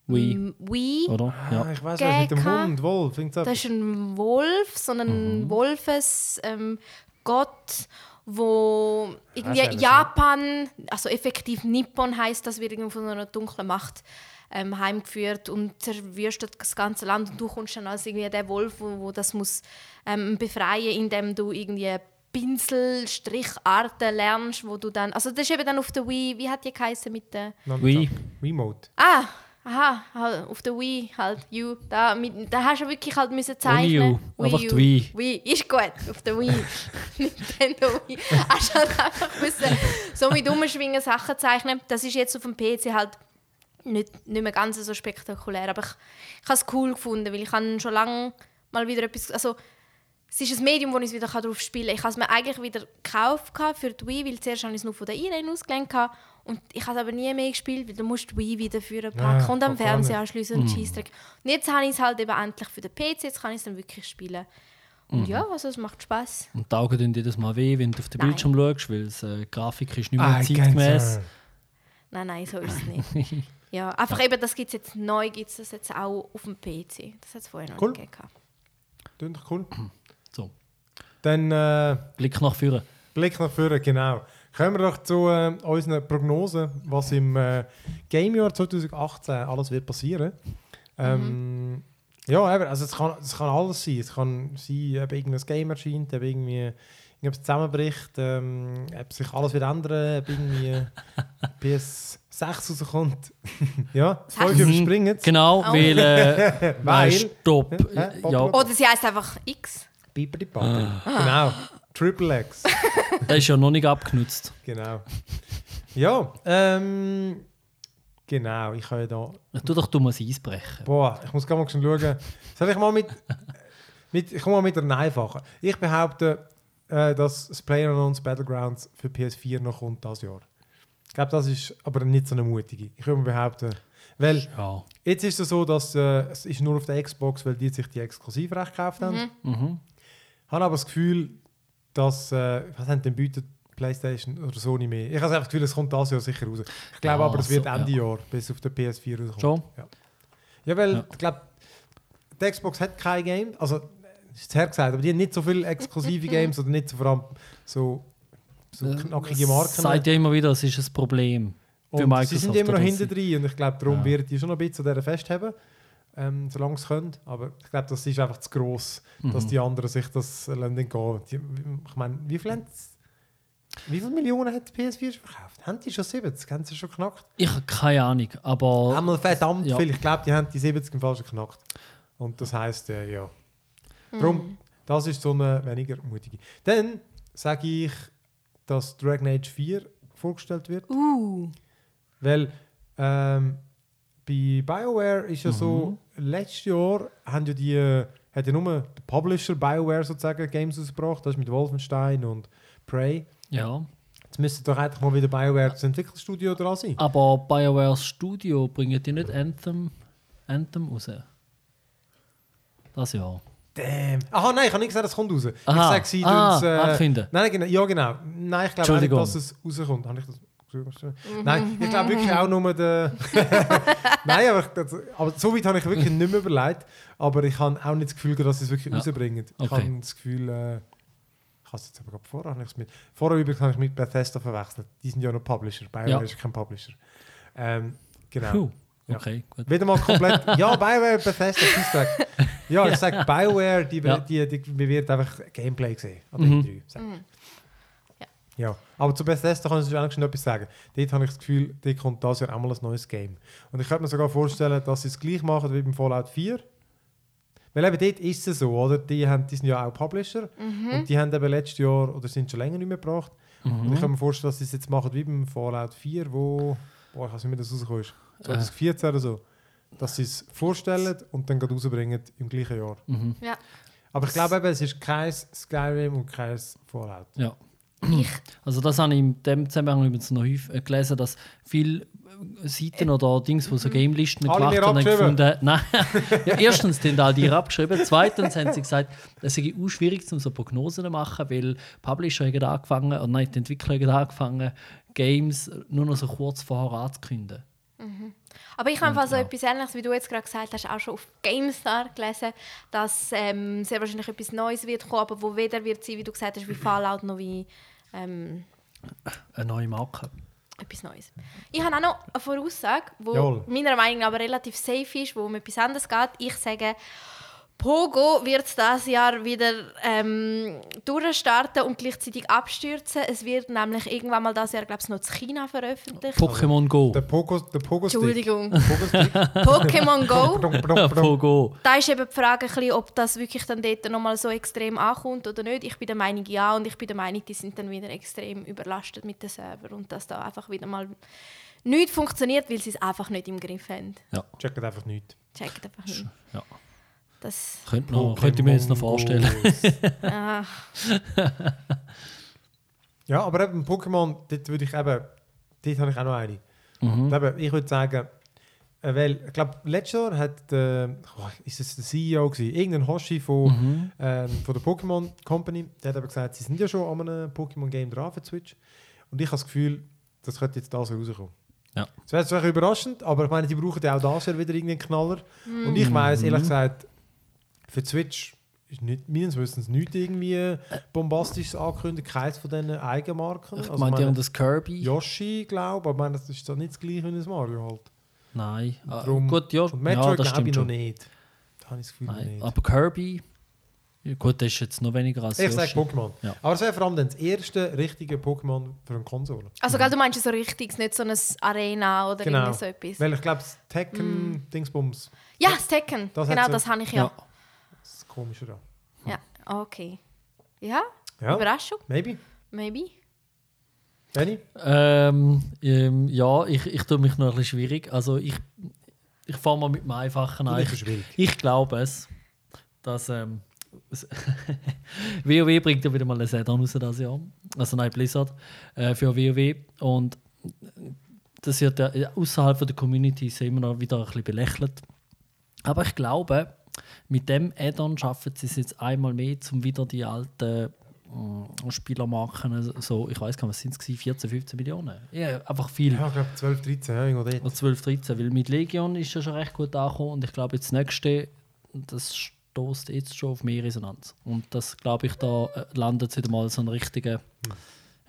Wii, Wii. oder? Ah, Ja. ich weiß nicht, mit dem. Hund, Wolf. Das ist ein Wolf, so ein Wolfes ähm, Gott, wo irgendwie Ah, schön, Japan, also effektiv Nippon heißt, das wird irgendwie von einer dunklen Macht ähm, heimgeführt und zerwürstet das ganze Land und du kommst dann als irgendwie der Wolf, wo, wo das muss ähm, befreien, indem du irgendwie Pinselstricharten lernst, wo du dann, also das ist eben dann auf der Wii, wie hat die geheißen mit der Wii. Remote. Ah, aha, halt, auf der Wii halt, U. Da, mit, da hast du wirklich halt müssen zeichnen. U, einfach die Wii. Wii, ist gut, auf der Wii. Nintendo Wii. Hast halt einfach müssen so mit umschwingen Sachen zeichnen. Das ist jetzt auf dem PC halt nicht, nicht mehr ganz so spektakulär, aber ich, ich habe es cool gefunden, weil ich habe schon lange mal wieder etwas, also es ist ein Medium, wo ich es wieder drauf spielen kann. Ich habe es mir eigentlich wieder gekauft für die Wii, weil zuerst habe ich es nur von der Irene ausgelehnt gehabt. Und ich habe es aber nie mehr gespielt, weil du musst die Wii wieder führen packen Ja, und am Fernseher nicht. anschließen und Scheissdreck. Und jetzt habe ich es halt eben endlich für den PC, jetzt kann ich es dann wirklich spielen. Und ja, also es macht Spaß. Und die Augen tun jedes Mal weh, wenn du auf den Nein. Bildschirm schaust, weil es, äh, die Grafik ist nicht mehr Ah, zeitgemäß. Nein, nein, so ist es nicht. ja, einfach eben, das gibt es jetzt neu, gibt es das jetzt auch auf dem PC. Das hat es vorher noch Cool. nicht gegeben. Klingt doch cool. So, Dann äh, Blick nach vorne. Blick nach vorne, genau. Kommen wir doch zu äh, unseren Prognosen, was im äh, Gamejahr 2018 alles wird passieren. Ähm, Ja, eben, also es kann, es kann alles sein. Es kann sein, ob irgendein Game erscheint, ob irgendwie irgendwas zusammenbricht, ähm, ob sich alles wird ändern, ob irgendwie PS6 rauskommt. ja, das Folge Sechs? überspringen. Genau, Oh. weil. Äh, Weil- stopp. Hä? ja, Oder sie heißt einfach X. Bibidi Genau. Triple X. das ist ja noch nicht abgenutzt. Genau. Ja, ähm, genau, ich kann ja da. Tu doch du mal Eis brechen. Boah, ich muss gerade mal schauen. Soll ich mal mit. mit ich komme mal mit einer einfachen. Ich behaupte, äh, dass das PlayerUnknown's Battlegrounds für PS4 noch kommt das Jahr. Ich glaube, das ist aber nicht so eine mutige. Ich würde mal behaupten, weil Ja. jetzt ist es so, dass äh, es ist nur auf der Xbox, weil die sich die Exklusivrechte gekauft haben. Mhm. habe aber das Gefühl, dass, äh, was haben denn bietet PlayStation oder Sony mehr? Ich habe einfach das Gefühl, es kommt das Jahr sicher raus. Ich glaube Ja, aber, es wird so, Ende ja. Jahr bis auf der PS4 rauskommen. Schon? Ja, ja weil Ja. ich glaube, die Xbox hat kein Game, also ist es hergesagt, aber die haben nicht so viele exklusive Games oder nicht so vor allem so, so knackige Marken. Sagt ja immer wieder, es ist ein Problem. Für und Microsoft sie sind immer noch sie- drin und ich glaube, darum Ja. wird die schon noch ein bisschen an dieser festhaben, ähm, solange sie können. Aber ich glaube, das ist einfach zu gross, dass Mhm. die anderen sich das lassen gehen. Die, ich meine, wie viel, wie viele Millionen hat die PS4 schon verkauft? Haben die schon 70? Haben sie schon geknackt? Ich habe keine Ahnung, aber Einmal verdammt ja. viel. Ich glaube, die haben die 70 im Fall schon geknackt. Und das heisst, äh, ja. Darum, das ist so eine weniger mutige. Dann sage ich, dass Dragon Age 4 vorgestellt wird. Uh. Weil ähm, bei BioWare ist ja so, letztes Jahr haben ja die, hat ja nur der Publisher BioWare sozusagen Games ausgebracht, das ist mit Wolfenstein und Prey. Ja. Jetzt müsste doch eigentlich mal wieder BioWare das Entwicklerstudio dran sein. Aber BioWare Studio bringt die nicht Anthem, Anthem raus? Das Jahr. Damn. Aha, nein, ich habe nicht gesagt, es kommt raus. Aha. Ich sage, sie Ah, tun's, äh, abfinden. Nein, genau, ja genau. Nein, ich glaube nicht, dass es rauskommt. Habe ich das Nein, ich glaube wirklich auch nur den... nein, aber, ich- das, aber so weit habe ich wirklich nicht mehr überlegt. Aber ich habe auch nicht das Gefühl, dass sie es wirklich Ja. rausbringen. Ich Okay. habe das Gefühl... Äh, ich habe es jetzt aber gerade vorher habe ich's mit... Vorher übrigens habe ich mit Bethesda verwechselt. Die sind ja noch Publisher. BioWare Ja. ist kein Publisher. Ähm, genau. Puh. Ja. Okay, gut. Wieder mal komplett. ja, BioWare, Bethesda, Feedback. Ja, ich sage BioWare, die, Ja. die, die, die wird einfach Gameplay sehen. Oder Mhm. E3, sag ich. Ja, aber zu Bethesda kann ich eigentlich schon etwas sagen. Dort habe ich das Gefühl, dort kommt das Jahr auch mal ein neues Game. Und ich könnte mir sogar vorstellen, dass sie es gleich machen wie beim Fallout 4. Weil eben dort ist es so, oder? Die, haben, die sind ja auch Publisher. Und die haben eben letztes Jahr, oder sind schon länger nicht mehr gebracht. Und ich kann mir vorstellen, dass sie es jetzt machen wie beim Fallout 4, wo, boah, ich weiß nicht, wie das rausgekommen ist. 2014 oder so. Dass sie es vorstellen und dann gerade rausbringen im gleichen Jahr. Mhm. Ja. Aber ich glaube eben, es ist kein Skyrim und kein Fallout. Ja. Also das habe ich in dem Zusammenhang übrigens noch häufig äh, gelesen, dass viele äh, Seiten oder Dings, die so Game-Listen Alle gemacht haben, abgeschrieben. gefunden, nein, ja, erstens den all die abgeschrieben, zweitens haben sie gesagt, es sei auch schwierig, um so Prognosen zu machen, weil Publisher haben angefangen, oder nein, die Entwickler haben angefangen, Games nur noch so kurz vorher anzukündigen. Aber ich habe so etwas Ähnliches, wie du jetzt gerade gesagt hast, auch schon auf GameStar gelesen, dass ähm, sehr wahrscheinlich etwas Neues wird kommen, aber wo weder wird sein, wie du gesagt hast, wie Fallout noch wie ähm, Eine neue Marke. etwas Neues. Ich habe auch noch eine Voraussage, die meiner Meinung nach aber relativ safe ist, wo um etwas anderes geht. Ich sage, Pogo wird dieses Jahr wieder ähm, durchstarten und gleichzeitig abstürzen. Es wird nämlich irgendwann mal dieses Jahr, glaube ich, noch in China veröffentlicht. Pokémon Go. Der Pogo, der Pogo. Entschuldigung. Pokémon Go. Pogo. Da ist eben die Frage, ein bisschen, ob das wirklich dann dort nochmal so extrem ankommt oder nicht. Ich bin der Meinung, ja. Und ich bin der Meinung, die sind dann wieder extrem überlastet mit den Servern. Und dass da einfach wieder mal nichts funktioniert, weil sie es einfach nicht im Griff haben. Ja, Checkt einfach nicht. Checkt einfach nicht. ja. Das, Könnte, noch, könnte ich mir jetzt noch vorstellen. ah, ja, aber eben Pokémon, dort würde ich eben, dort habe ich auch noch eine. Und eben, ich würde sagen, äh, weil, ich glaube, letztes Jahr hat, äh, oh, ist es der CEO gewesen, irgendein Hoshi von, ähm, von der Pokémon Company, der hat eben gesagt, sie sind ja schon an einem Pokémon-Game dran für Switch. Und ich habe das Gefühl, das könnte jetzt da so rauskommen. Ja. Das wäre zwar überraschend, aber ich meine, die brauchen ja auch das Jahr wieder irgendeinen Knaller. Und ich weiß ehrlich gesagt, für die Switch ist nicht, meines Wissens nicht irgendwie bombastisches angekündigt, keins von diesen Eigenmarken. Ich Also, meine, meine, das Kirby. Yoshi, glaube ich, aber ich meine, das ist doch nicht das gleiche wie ein Mario halt. Nein. Ah, Darum- gut, ja. Und ja, Metroid das glaube stimmt ich noch schon. nicht. Da habe ich das Gefühl noch Nein. nicht. Aber Kirby. Ja, gut, das ist jetzt noch weniger als Ich sage. Pokémon. Ja. Aber es wäre vor allem dann das erste richtige Pokémon für eine Konsole. also, gell, du meinst so richtig, nicht so ein Arena oder Genau. irgendwie so etwas. Weil ich glaube, das Tekken Dingsbums, ja, das Tekken. Das genau, so- das habe ich ja. Ja. Komischer da. Ja, okay. Ja, Ja, Überraschung, maybe. maybe. Benny? Ähm, ähm, ja, ich, ich tue mich noch ein bisschen schwierig. Also ich, ich fange mal mit dem Einfachen an. Ich Ich, glaube es, dass ähm, WoW bringt ja wieder mal ein Add-on raus das Jahr. Also nein, Blizzard äh, für WoW. Und das wird ja außerhalb der Community immer noch wieder ein bisschen belächelt. Aber ich glaube, mit dem Add-on schaffen sie es jetzt einmal mehr, um wieder die alten äh, Spielermarken, so, ich weiß gar nicht, was sind es, 14, 15 Millionen? Ja, einfach viel. Ja, ich glaube 12, 13, ja, irgendwo dort. Oder 12, 13, weil mit Legion ist ja schon recht gut angekommen und ich glaube, jetzt das nächste, das stoßt jetzt schon auf mehr Resonanz. Und das, glaube ich, da äh, landet es wieder mal so ein richtiger.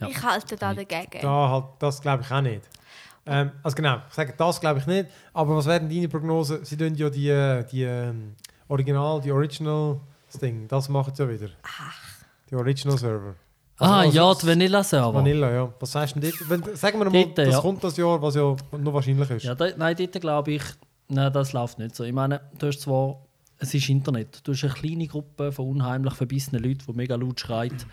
Ja. Ich halte da dagegen. Da halt, das glaube ich auch nicht. Ähm, also genau, ich sage das glaube ich nicht. Aber was wären deine Prognosen? Sie tun ja die, äh, die ähm, Original, die Original das Ding, das machen sie ja wieder. Die Original Server. ah, also ja, die Vanilla-Server. Vanilla, ja. Was sagst du denn dort? Wenn, sagen wir mal, Dort, das ja. kommt das Jahr, was ja noch wahrscheinlich ist. Ja, da, nein, dort glaube ich, nein, das läuft nicht so. Ich meine, du hast zwar, es ist Internet, du hast eine kleine Gruppe von unheimlich verbissenen Leuten, die mega laut schreit,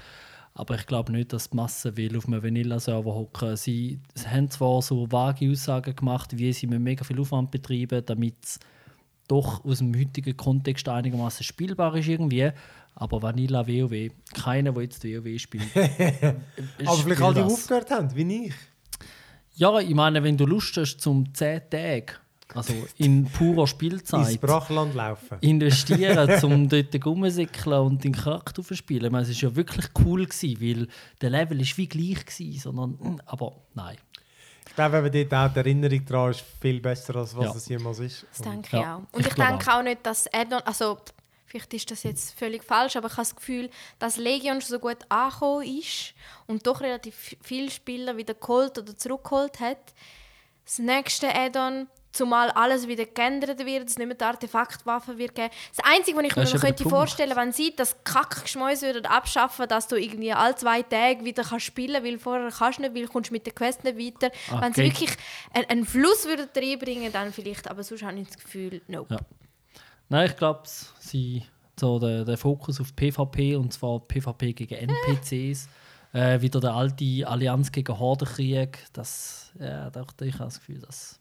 Aber ich glaube nicht, dass die Masse will auf einem Vanilla-Server hocken. Sie haben zwar so vage Aussagen gemacht, wie sie mit mega viel Aufwand betreiben, damit es doch aus dem heutigen Kontext einigermaßen spielbar ist irgendwie. Aber Vanilla WoW, keiner, der jetzt WoW spielt. Aber vielleicht alle, die aufgehört haben, wie ich. Ja, ich meine, wenn du Lust hast zum 10 Tage, also in purer Ins Spielzeit, Brachland laufen. investieren, um dort rumzusickeln und den Charakter zu verspielen. Ich meine, es war ja wirklich cool, gewesen, weil der Level ist wie gleich war, sondern, aber nein. Ich glaube, wenn dort auch die Erinnerung daran ist, viel besser, als was Ja. es jemals ist. Das denke ich Ja, auch. Und ich ich, denke auch nicht, dass Addon, also vielleicht ist das jetzt völlig falsch, aber ich habe das Gefühl, dass Legion schon so gut angekommen ist und doch relativ viele Spieler wieder geholt oder zurückgeholt hat. Das nächste Addon, zumal alles wieder geändert wird, es nicht mehr die Artefaktwaffe wird geben. Das Einzige, was ich mir noch könnte vorstellen wenn sie das Kackgeschmäus würden abschaffen, dass du irgendwie alle zwei Tage wieder kannst spielen weil vorher kannst du nicht, weil du kommst mit der Quest nicht weiter. Ah, wenn sie wirklich einen, einen Fluss würden reinbringen, dann vielleicht, aber sonst habe ich das Gefühl, nope. Ja. Nein, ich glaube, sie so der, der Fokus auf PvP und zwar PvP gegen NPCs, äh, wieder der alte Allianz gegen Hordenkrieg, das, ja, doch, ich habe das Gefühl, dass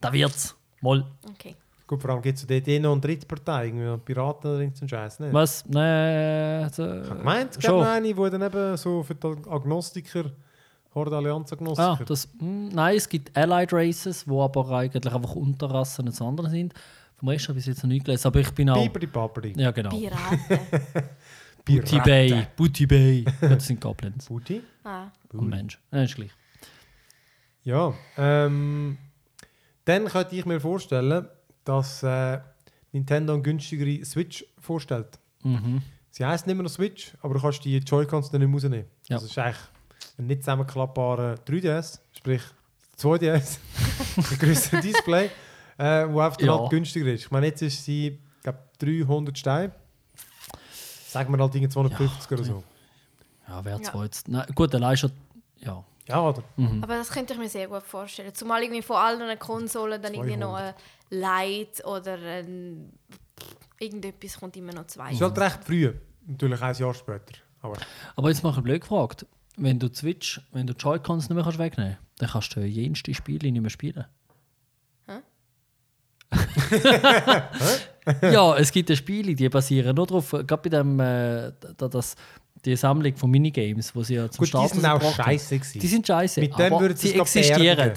da wird's. Mal. Okay. Gut, vor allem gibt es dort eh noch eine Drittpartei, irgendwie Piraten oder irgendeinen Scheiß. Nicht? Was? Nein, so, Ich meine, es gibt schon. noch eine, die dann eben so für die Agnostiker, Horde Allianz Ah, Agnostiker. das, mm, nein, es gibt Allied Races, die aber eigentlich einfach Unterrassen und andere sind. Vom Rest habe ich jetzt noch nicht gelesen, aber ich bin auch... Biberi Baberi. Ja, genau. Piraten. Booty Bay, Booty Bay. ja, das sind Goblins Booty? ah. und Menschen. Ja, ist gleich. Ja, ähm, dann könnte ich mir vorstellen, dass äh, Nintendo eine günstigere Switch vorstellt. Mhm. Sie heisst nicht mehr noch Switch, aber du kannst die Joy-Cons dann nicht mehr rausnehmen. Ja. Das ist eigentlich ein nicht zusammenklappbarer 3DS, sprich 2DS, ein größeres Display, äh, wo einfach Ja. halt günstiger ist. Ich meine, jetzt ist sie, ich glaube, 300 Steine. Sagen wir halt irgendwie 250 oder so. Ja, wer Ja. jetzt... Nein, gut, allein schon... Ja. Ja, oder? Aber das könnte ich mir sehr gut vorstellen. Zumal irgendwie von allen Konsolen dann irgendwie noch ein Light oder ein irgendetwas kommt immer noch zwei. Ist halt recht früh. Natürlich ein Jahr später. Aber Aber jetzt mal ein blöd gefragt. Wenn du Switch, wenn du Joy-Cons nicht mehr kannst wegnehmen kannst, dann kannst du jenste Spiele nicht mehr spielen. ja, es gibt ja Spiele, die basieren nur darauf, gerade bei dem, äh, da, das, die Sammlung von Minigames, wo sie ja zum gut, die Start sind auch scheiße gewesen. Die sind scheiße, Mit dem aber würden sie existieren.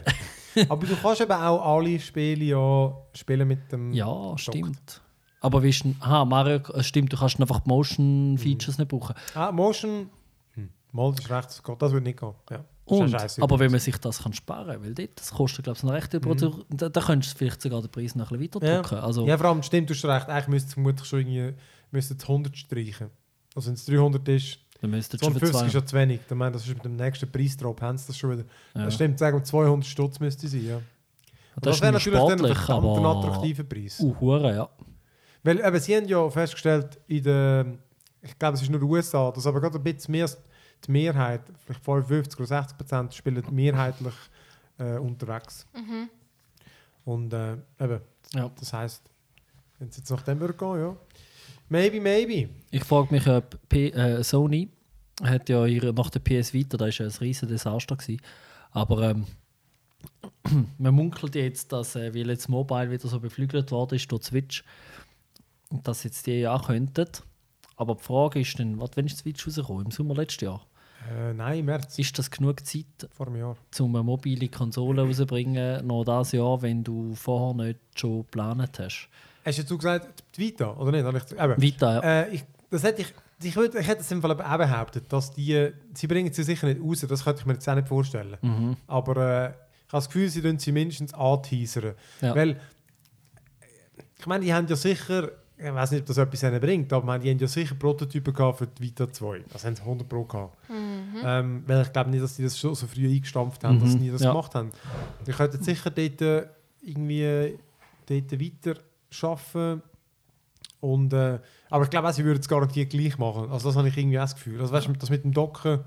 Aber du kannst eben auch alle Spiele ja spielen mit dem Ja, Dock. stimmt. Aber wie aha, Mario, äh, stimmt, du kannst einfach die Motion Features nicht brauchen. Ah, Motion. Hm. Mal, das ist recht, das würde nicht gehen. Ja. Und, aber wenn man sich das kann sparen kann, weil dort, das kostet, glaube ich, noch recht über, da, da könntest du vielleicht sogar den Preis noch ein bisschen weiter drücken. ja. Also, ja, vor allem stimmt, du hast recht. Eigentlich müsste es vermutlich schon irgendwie müsste es 100 streichen. Also wenn es 300 ist, dann für 250 ist ja zu wenig. Ich meine, das ist mit dem nächsten Preisdrop, haben sie das schon wieder. Ja. Das stimmt, sagen wir 200 Stutz müsste es sein, ja. Und Das, wäre ist natürlich dann ein aber... attraktiver Preis. Uh, Hure, ja. Weil eben, sie haben ja festgestellt, in der, ich glaube, es ist nur die USA, dass aber gerade ein bisschen mehr als die Mehrheit, vielleicht 55 oder 60 Prozent, spielen mehrheitlich äh, unterwegs. Und äh, eben, Ja. das heisst, wenn es jetzt nach dem würde gehen, ja. Maybe, maybe. Ich frage mich, ob P äh, Sony hat ja ihre, nach der PS Vita, da war ja ein riesen Desaster. Gewesen. Aber ähm, man munkelt jetzt, dass, äh, weil jetzt Mobile wieder so beflügelt worden ist durch Switch, dass jetzt die ja könnten. Aber die Frage ist dann, was, wann ist Switch rausgekommen? Im Sommer letztes Jahr? Äh, nein, im März, Ist das genug Zeit, vor einem Jahr. um eine mobile Konsole rauszubringen, noch dieses Jahr, wenn du vorher nicht schon geplant hast? Hast du jetzt gesagt, die Vita, oder nicht? Ich- Eben. Vita, ja. Äh, ich, das hätte ich, ich, würd, ich hätte es im Fall eben auch behauptet, dass die, sie bringen sie sicher nicht raus, das könnte ich mir jetzt auch nicht vorstellen. Mhm. Aber äh, ich habe das Gefühl, sie tun sie mindestens anteasern. Ja. Weil, ich meine, die haben ja sicher, ich weiß nicht, ob das etwas ihnen bringt, aber meine, die haben ja sicher Prototypen gehabt für die Vita 2. Das haben sie 100 Pro gehabt. Ähm, weil ich glaube nicht, dass sie das schon so früh eingestampft haben, dass sie Mhm, nie das ja. gemacht haben. Die könnten sicher dort äh, irgendwie dort weiter arbeiten. Und, äh, aber ich glaube sie würden es garantiert gleich machen. Also das habe ich irgendwie auch das Gefühl. Also weißt das mit dem Docken,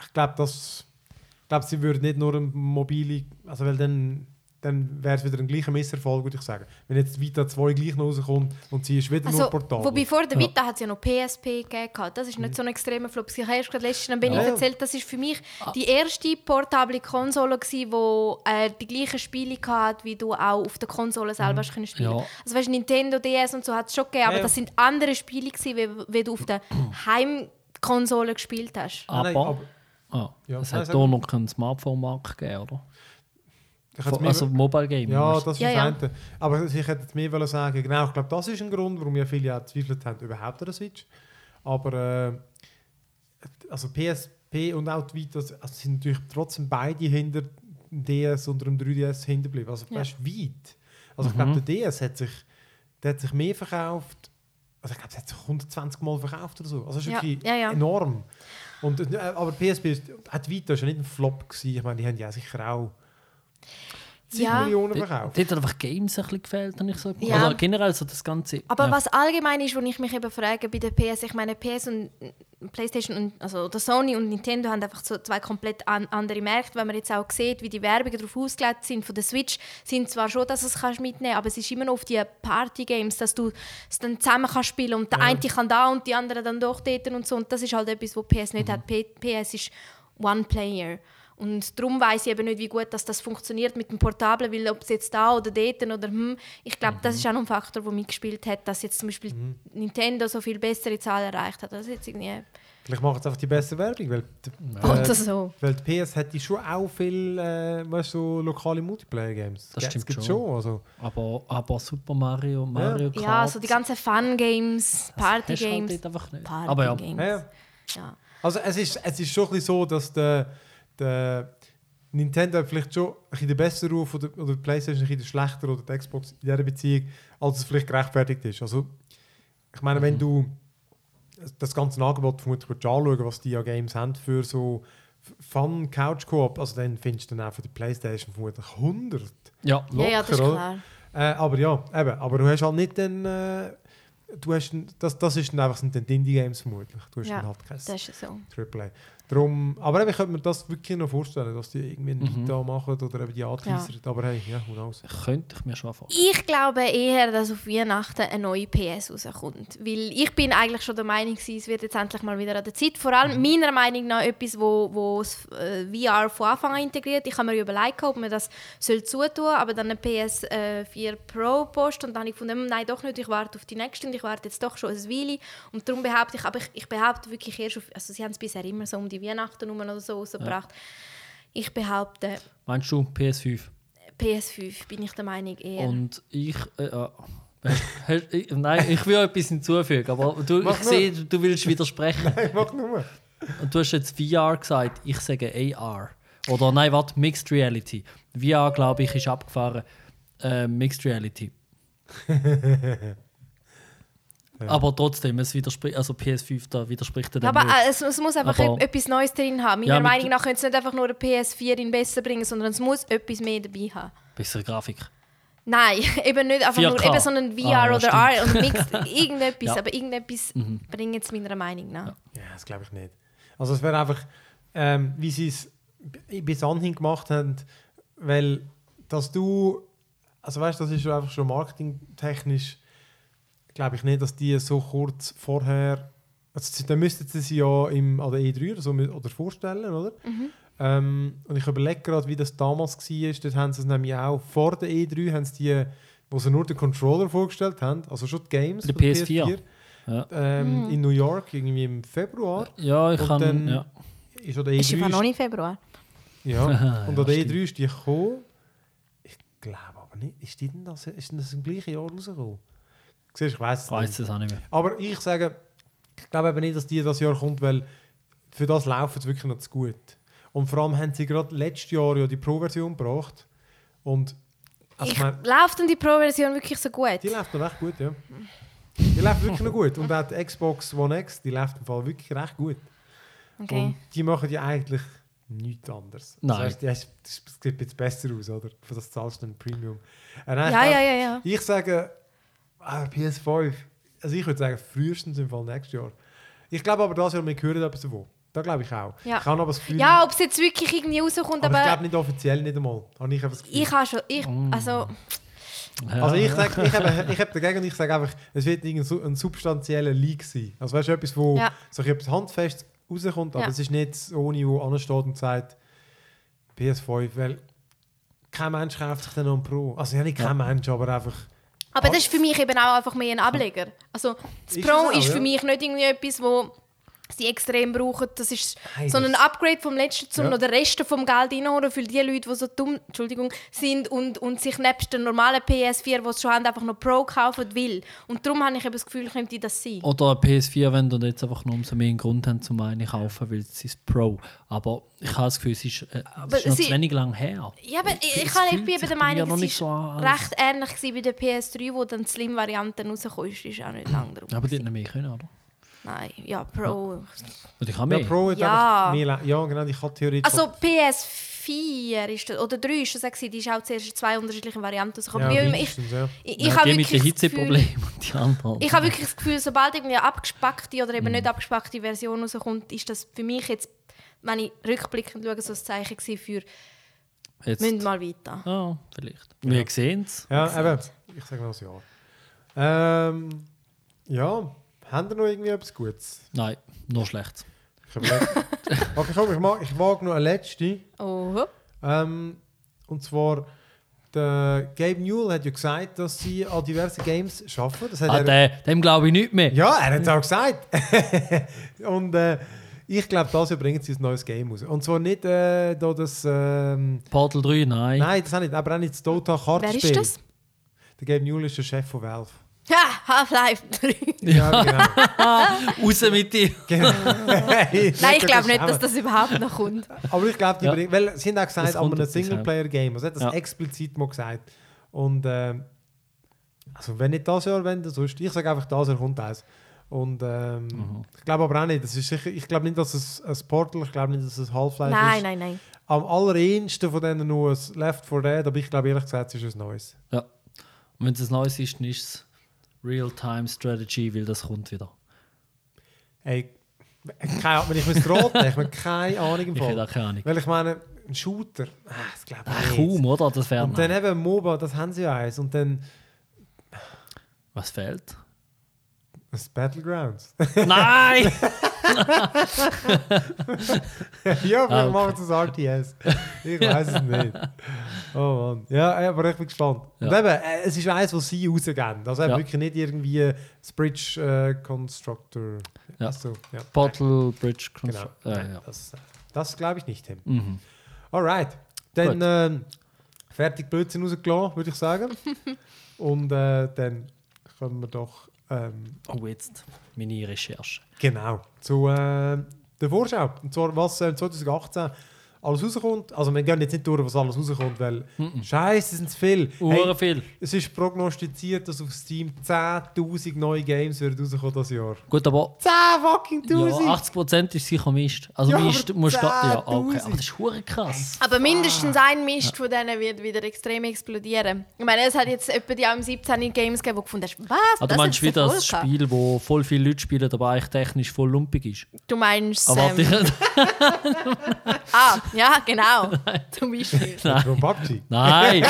ich glaube, das, ich glaube, sie würden nicht nur eine mobile, also weil dann, dann wäre es wieder ein gleicher Misserfolg, würde ich sagen. Wenn jetzt Vita 2 gleich noch rauskommt und sie ist wieder nur Also, portabel. wobei vor der Ja. Vita hat es ja noch PSP gegeben. Das ist nicht so ein extremer Flop. Ich habe erst gerade letztens Ja, ja. erzählt, das ist für mich die erste portable Konsole, die äh, die gleichen Spiele hatte, wie du auch auf der Konsole selber hast können spielen Ja. Also weißt, Nintendo DS und so hat es schon gegeben, aber Ja. das sind andere Spiele, gewesen, wie, wie du auf der Heimkonsole gespielt hast. Ah, nein, Aber, aber ah, Ja, es hat hier noch keinen Smartphone-Markt gegeben, oder? Ich Also mir- Mobile Gaming. Ja, das ist Ja, das ja. eine. Aber ich hätte jetzt mehr wollen sagen, genau, ich glaube, das ist ein Grund, warum ja viele auch zweifelt haben, überhaupt an der Switch. Aber äh, also PSP und auch die Vita also sind natürlich trotzdem beide hinter dem DS und dem 3DS hinterblieben. Also Ja. weißt, weit. Also ich Mhm. glaube, der DS hat sich, der hat sich mehr verkauft. Also ich glaube, es hat sich 120 Mal verkauft oder so. Also das ist Ja, wirklich ja, ja. enorm. Und, äh, aber PSP, ist, hat Vita ist ja nicht ein Flop gewesen. Ich meine, die haben ja sicher auch 7 Ja. Millionen verkauft. dort hat einfach Games ein bisschen gefehlt, habe ich so Ja. Oder generell so das Ganze. Aber ja. was allgemein ist, wo ich mich eben frage bei der PS, ich meine PS und PlayStation und also oder Sony und Nintendo haben einfach so zwei komplett an, andere Märkte. Wenn man jetzt auch sieht, wie die Werbungen darauf ausgelegt sind von der Switch, sind zwar schon, dass du es kannst mitnehmen, aber es ist immer noch auf die Party-Games, dass du es dann zusammen kannst spielen und der eine kann da und die andere dann doch dort und so. Und das ist halt etwas, was PS nicht hat. P PS ist One Player. Und darum weiß ich eben nicht, wie gut dass das funktioniert mit dem Portablen, weil ob es jetzt da oder dort oder hm, ich glaube, das ist auch noch ein Faktor, der mitgespielt hat, dass jetzt zum Beispiel Nintendo so viel bessere Zahlen erreicht hat. Das jetzt irgendwie Vielleicht machen sie einfach die beste Werbung, weil die, oder äh, so. weil die PS hat die schon auch viel äh, weißt, du, so lokale Multiplayer-Games. Das stimmt gibt's schon. schon. Also, aber, aber Super Mario, Mario Kart. Ja, so die ganzen Fun-Games, halt Party-Games. dort einfach nicht. aber ja, Party-Games. ja, ja. Ja. also es, ist, es ist schon ein bisschen so, dass der, der Nintendo hat vielleicht schon ein bisschen den besseren Ruf oder, oder die Playstation ein bisschen den schlechter oder die Xbox in dieser Beziehung, als es vielleicht gerechtfertigt ist. Also, ich meine, wenn du das ganze Angebot vermutlich würdest anschauen, was die an Games haben für so Fun Couch Coop, also dann findest du dann auch für die Playstation vermutlich 100. ja. Ja, ja, das ist Locker, klar. Äh, aber ja, eben, aber du hast halt nicht den, äh, du hast, das, das ist dann einfach sind dann die Indie-Games vermutlich. Du hast Ja, dann halt kein Das ist so. Triple Drum, aber eben, ich könnte mir das wirklich noch vorstellen, dass die irgendwie ein Mhm. Vita machen oder eben die anteasern. Aber hey, ja, who knows. Könnte ich mir schon vorstellen. Ich glaube eher, dass auf Weihnachten eine neue PS rauskommt. Weil ich bin eigentlich schon der Meinung, es wird jetzt endlich mal wieder an der Zeit. Vor allem meiner Meinung nach etwas, wo, wo das äh, VR von Anfang an integriert. Ich habe mir überlegt, ob man das soll zutun aber dann eine PS4 Pro post und dann habe ich gefunden, hm, nein, doch nicht, ich warte auf die nächste und ich warte jetzt doch schon ein Weile. Und darum behaupte ich, aber ich, ich behaupte wirklich erst auf, also sie haben es bisher immer so um die Weihnachten herum oder so rausgebracht. Ich behaupte, Meinst du PS5? PS5 bin ich der Meinung eher. Und ich. Äh, äh, nein, ich will etwas hinzufügen, aber du, Mach ich nur. sehe, du willst widersprechen. Hey, mach nur. Und du hast jetzt VR gesagt, ich sage AR. Oder nein, warte, Mixed Reality. VR, glaube ich, ist abgefahren. Äh, Mixed Reality. Aber trotzdem, es widerspricht, also PS5 da widerspricht dann aber nicht. äh, es, es muss einfach Aber- etwas Neues drin haben. Meiner Ja, Meinung nach könnte es nicht einfach nur eine PS4 in besser bringen, sondern es muss etwas mehr dabei haben. Bessere Grafik. Nein, eben nicht einfach 4K. nur eben so ein VR Ah, ja, oder R und mixed, irgendetwas, Ja. Mhm. aber irgendetwas bringt es meiner Meinung nach. Ja, das glaube ich nicht. Also es wäre einfach, ähm, wie sie es bis anhin gemacht haben, weil dass du, also weißt, das ist einfach schon marketingtechnisch, glaube ich nicht, dass die so kurz vorher, also dann müssten sie sie ja im, an der E3 oder so oder vorstellen, oder? Ähm, und ich überlege gerade, wie das damals war. Dort haben sie es nämlich auch vor der E3, haben sie die, wo sie nur den Controller vorgestellt haben, also schon die Games der PS4. Ja. ähm, in New York, irgendwie im Februar. Ja, ich Und kann. dann- ja. Ist an der Ist ja noch E3 nicht Februar. ja. Und an der stimmt. E3 ist die gekommen. Ich glaube aber nicht. Ist, die denn das, ist denn das im gleichen Jahr rausgekommen? Siehst, ich weiß es Ich weiß nicht. es auch nicht mehr. Aber ich sage, ich glaube eben nicht, dass die das Jahr kommt, weil für das laufen sie wirklich noch zu gut. Und vor allem haben sie gerade letztes Jahr ja die Pro-Version gebracht. Und also ich ich, meine, läuft denn die Pro-Version wirklich so gut? die läuft noch recht gut, ja. Die läuft wirklich noch gut. Und auch die Xbox One X, die läuft im Fall wirklich recht gut. Okay. Und die machen ja eigentlich nichts anderes. Nein. Das, hast- das sieht jetzt besser aus, oder? Für das zahlst du dann Premium. Äh, nein, ich Ja, glaub- ja, ja, ja. Ich sage ah, PS5. Also ich würde sagen, frühestens im Fall nächstes Jahr. Ich glaube aber, das Jahr, wir hören etwas davon. Da glaube ich auch. Ja. Ich habe aber das Gefühl, Ja, ob es jetzt wirklich irgendwie rauskommt, aber, aber, ich glaube nicht offiziell nicht einmal. Habe ich einfach das Gefühl. ich habe schon, ich, also, Also ich sage, ich habe, ich habe dagegen und ich sage einfach, es wird ein substanzieller Leak sein. Also weißt du, etwas, wo Ja. so etwas handfest rauskommt, aber Ja. es ist nicht ohne, wo ansteht und sagt PS5, weil kein Mensch kauft sich dann noch ein Pro. Also ja nicht kein Mensch, aber einfach aber das ist für mich eben auch einfach mehr ein Ableger. Also das Ist Pro auch, ist für ja. mich nicht irgendwie etwas, wo sie extrem brauchen. Das ist Nein, so ein Upgrade vom letzten, um Ja. noch den Rest vom Geld reinholen für die Leute, die so dumm Entschuldigung, sind und, und sich nebst der normalen PS4, die es schon haben, einfach noch Pro kaufen will. Und darum habe ich eben das Gefühl, könnte das sein. Oder ein PS4, wenn du jetzt einfach nur umso mehr einen Grund haben, zum einen kaufen, weil es ist Pro. Aber ich habe das Gefühl, es ist, äh, es ist noch sie- zu wenig lang her. Ja, aber ich, ich, ich fühlt bin eben der Meinung, es nicht ist so recht ähnlich bei der PS3, wo dann die Slim-Variante rausgekommen ist. Ist auch nicht lange drum. Aber die hätten mehr können, oder? Nein, ja, Pro. Und ich habe ja, mehr. Pro hat Ja. einfach mehr, ja genau, ich kann theoretisch Also PS4 ist das, oder 3 ist das auch die ist auch zuerst in zwei unterschiedlichen Varianten rausgekommen. ja, ich, mindestens, ja. ich, ich Ja, habe mit wirklich den das Gefühl, Hitzeproblemen und die anderen. ich habe wirklich das Gefühl, sobald irgendwie eine abgespackte oder Mhm. eben nicht abgespackte Version rauskommt, ist das für mich jetzt, wenn ich rückblickend schaue, so ein Zeichen gewesen für Jetzt. «Müssen mal weiter». Ja, vielleicht. Wir sehen es. Ja, eben, ich sage noch ein Ja. Ähm, ja, haben wir noch irgendwie etwas Gutes? Nein, nur schlecht. Okay, komm, ich, mag, ich wage noch eine letzte. Oh. Ähm, und zwar, der Gabe Newell hat ja gesagt, dass sie an diversen Games arbeiten. Das hat Ah, er, der, dem glaube ich nicht mehr. ja, er hat es auch gesagt. und äh, ich glaube, das bringen sie ein neues Game raus. Und zwar nicht äh, da das. Ähm, Portal 3, nein. nein, das auch nicht, aber auch nicht das Dota Wer ist das? Der Gabe Newell ist der Chef von Valve. Ja, Half-Life 3. Ja, genau. Raus mit dir. genau. Nein, ich glaube nicht, dass das überhaupt noch kommt. Aber ich glaube, die Ja. bringen- weil sie haben auch gesagt, an einem ja. Singleplayer-Game. Also hat das Ja. explizit mal gesagt. Und ähm, also wenn nicht das Jahr, wenn dann sonst. Ich sage einfach, das Jahr kommt eins. Und ähm, Mhm. ich glaube aber auch nicht. Das ist sicher, ich glaube nicht, dass es ein Portal, ich glaube nicht, dass es Half-Life Nein, ist. nein, nein. Am allerersten von denen nur ein Left 4 Dead, aber ich glaube ehrlich gesagt, es ist ein neues. Ja. Und wenn es ein neues ist, dann ist es Real-Time-Strategy, weil das kommt wieder. Hey, keine Ahnung, ich muss raten, ich habe keine Ahnung im Ich Fall. auch keine Ahnung. Weil ich meine, ein Shooter, ah, das glaube ich Ach, nicht. kaum, oder? Das wäre Und dann eben MOBA, das haben sie ja eins. Und dann Was fehlt? das Battlegrounds. Nein! ja, vielleicht Ah, okay. machen das RTS. Ich weiß es nicht. Oh Mann. Ja, äh, aber ich bin gespannt. Und Ja. eben, äh, es ist eins, was sie rausgeben. Also Ja. wirklich nicht irgendwie das Bridge äh, Constructor. Ja. So, ja. Portal Bridge Genau. Constru- äh, ja. Das, das glaube ich nicht, Tim. Mhm. Alright. Dann ähm, fertig Blödsinn rausgelassen, würde ich sagen. Und äh, dann kommen wir doch ähm, Oh, jetzt meine Recherche. Genau, zu äh, der Vorschau. Und zwar, was äh, 2018 alles rauskommt. Also, wir gehen jetzt nicht durch, was alles rauskommt, weil Scheiße, sind es viel. Hey, viel. es ist prognostiziert, dass auf Steam 10.000 neue Games werden rauskommen das Jahr. Gut, aber 10 fucking ja, 1000! 80% ist sicher Mist. Also Ja, Mist musst du... Ja, okay. 10.000. Aber das ist hure krass. Aber mindestens ein Mist von denen wird wieder extrem explodieren. Ich meine, es hat jetzt etwa die auch im 17 Games gegeben, wo du gefunden hast, was? Ah, du meinst wieder das? Spiel, wo voll viele Leute spielen, aber eigentlich technisch voll lumpig ist. Du meinst, Aber ähm, ähm, ah, ja, genau, zum Beispiel. Von PUBG. Nein!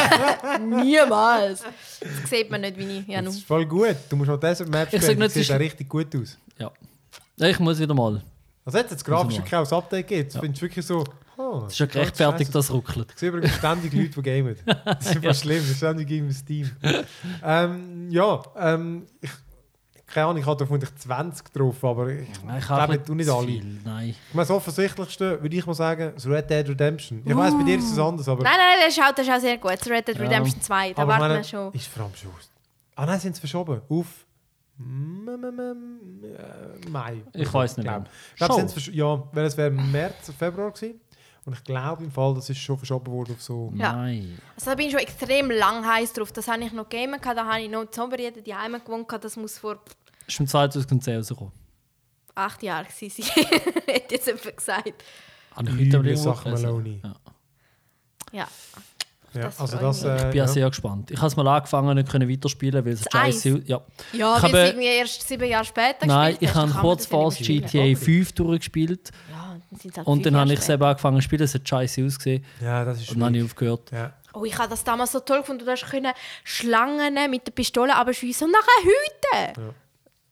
Niemals. Das sieht man nicht, wie ich, ja, Das ist voll gut. Du musst noch Desert Map Ich spielen, nicht, das es sieht auch richtig gut aus. ja. Ich muss wieder mal. Also jetzt, jetzt grafisch mal. wirklich auch das Update gibt. Das Ja. findest du wirklich so... Oh, Es ist schon gerechtfertigt, dass es ruckelt. Ich sehe übrigens ständig Leute, die gamen. Das ist fast schlimm, das ist ständig gegen das Team. ähm, ja, ähm, ich, keine Ahnung, ich hatte vermutlich 20 drauf, aber ich, Nein, ich glaube nicht, du nicht alle. viel. Nein. Ich meine, das Offensichtlichste würde ich mal sagen, das Red Dead Redemption. Ich weiß, bei dir ist es anders, aber, Nein, nein, das ist auch, das ist auch sehr gut. Das Red Dead Ja. Redemption 2, da warten meine, wir schon. ist vor allem schon... Ah nein, sind sie verschoben. Auf... äh, Mai. Ich weiß nicht mehr. Ich glaube, haben's versch- ja, weil es wäre März, Februar gewesen. Und ich glaube im Fall, das ist schon verschoben worden auf so... Ja. Nein. Also da bin ich schon extrem lang heiß drauf. Das habe ich noch gehabt, da habe ich noch Zombie die Heime gewohnt. gehabt. Das muss vor Ist im 2010 rausgekommen. acht Jahren gewesen sein. Hätte jetzt jemand gesagt. Habe ich heute Üble irgendwo. Ja. Ja. Ja, Das also das... Äh, Ich bin ja. sehr gespannt. Ich habe es mal angefangen, nicht können weiterspielen, weil es scheiße Ja. Ja, Ich weil habe- es irgendwie erst sieben Jahre später Nein, gespielt ich hast, habe dann kurz ja vor GTA spielen. 5 durchgespielt. Ja, Dann halt Und dann Jahre habe ich es eben angefangen zu spielen, es hat scheiße ausgesehen. Ja, das ist Und dann habe ich aufgehört. Ja. Oh, ich habe das damals so toll gefunden. Du hast können Schlangen mit der Pistole abschießen und nachher hüten.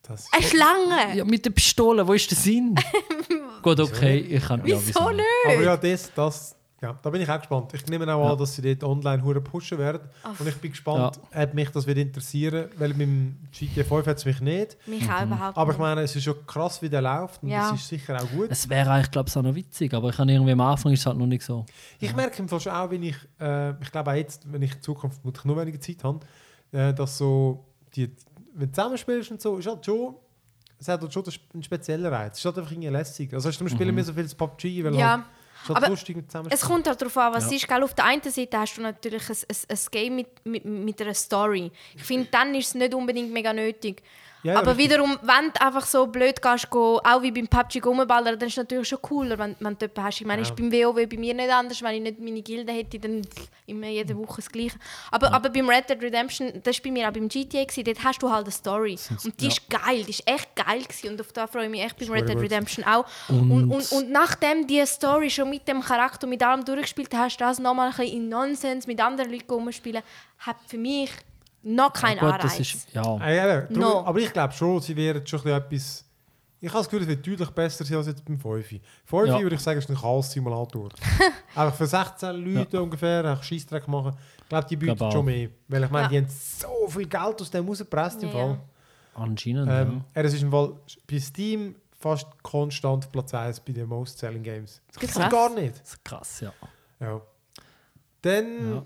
Das Eine Schlange! Ja, mit der Pistole, wo ist der Sinn? Gut, okay, ich kann ja, Wieso nicht? Aber ja, das, das, ja, da bin ich auch gespannt. Ich nehme auch an, dass sie dort online hure pushen werden. Und ich bin gespannt, ob mich das wird interessieren, weil mit dem GTA 5 hat es mich nicht. Mich auch überhaupt Aber ich meine, es ist schon krass, wie der läuft und Ja. es ist sicher auch gut. Es wäre eigentlich, glaube ich, auch noch witzig, aber ich habe irgendwie am Anfang ist es halt noch nicht so. Ich merke im Fall schon auch, wenn ich, äh, ich glaube auch jetzt, wenn ich in Zukunft nur weniger Zeit habe, äh, dass so, die, wenn du zusammenspielst und so, ist halt schon, es hat halt schon einen speziellen Reiz. Es ist halt einfach irgendwie lässig. Also darum spielen wir so viel das PUBG, weil Ja. halt, es ist halt lustig mit Es kommt halt darauf an, was Ja. ist. Gell? Auf der einen Seite hast du natürlich ein, ein, ein Game mit, mit, mit einer Story. Ich finde, dann ist es nicht unbedingt mega nötig. Ja, ja, Aber richtig. wiederum, wenn du einfach so blöd gehst, go, auch wie beim PUBG rumballern, dann ist es natürlich schon cooler, wenn, wenn du jemanden hast. Ich meine, Ja. ist beim WoW bei mir nicht anders. Wenn ich nicht meine Gilde hätte, dann immer jede Woche das Gleiche. Aber, aber beim Red Dead Redemption, das war bei mir auch beim GTA, gewesen, dort hast du halt eine Story. Und die ja. ist geil, die ist echt geil gewesen. Und auf das freue ich mich echt beim Red Dead. Redemption auch. Und, und, und, nachdem die Story schon mit dem Charakter, mit allem durchgespielt hast, das nochmal ein bisschen in Nonsens mit anderen Leuten rumspielen, hat für mich noch keinen Gut, Anreiz. das ist, ja. Ah, ja, No. Aber ich glaube schon, sie werden schon etwas. Ich habe das Gefühl, es wird deutlich besser sein als jetzt beim 5. 5 Ja. würde ich sagen, ist ein Chaos-Simulator. Einfach für 16 Leute ungefähr, einfach Scheissdreck machen. Ich glaube, die bieten Glaub schon mehr. Weil ich meine, Ja. die haben so viel Geld aus dem rausgepresst im Ja, Fall. Anscheinend, Ähm, Er ist im Fall bei Steam fast konstant Platz 1 bei den Most Selling Games. Das gibt es gar nicht. ja. Das ist krass, ja. Ja. Dann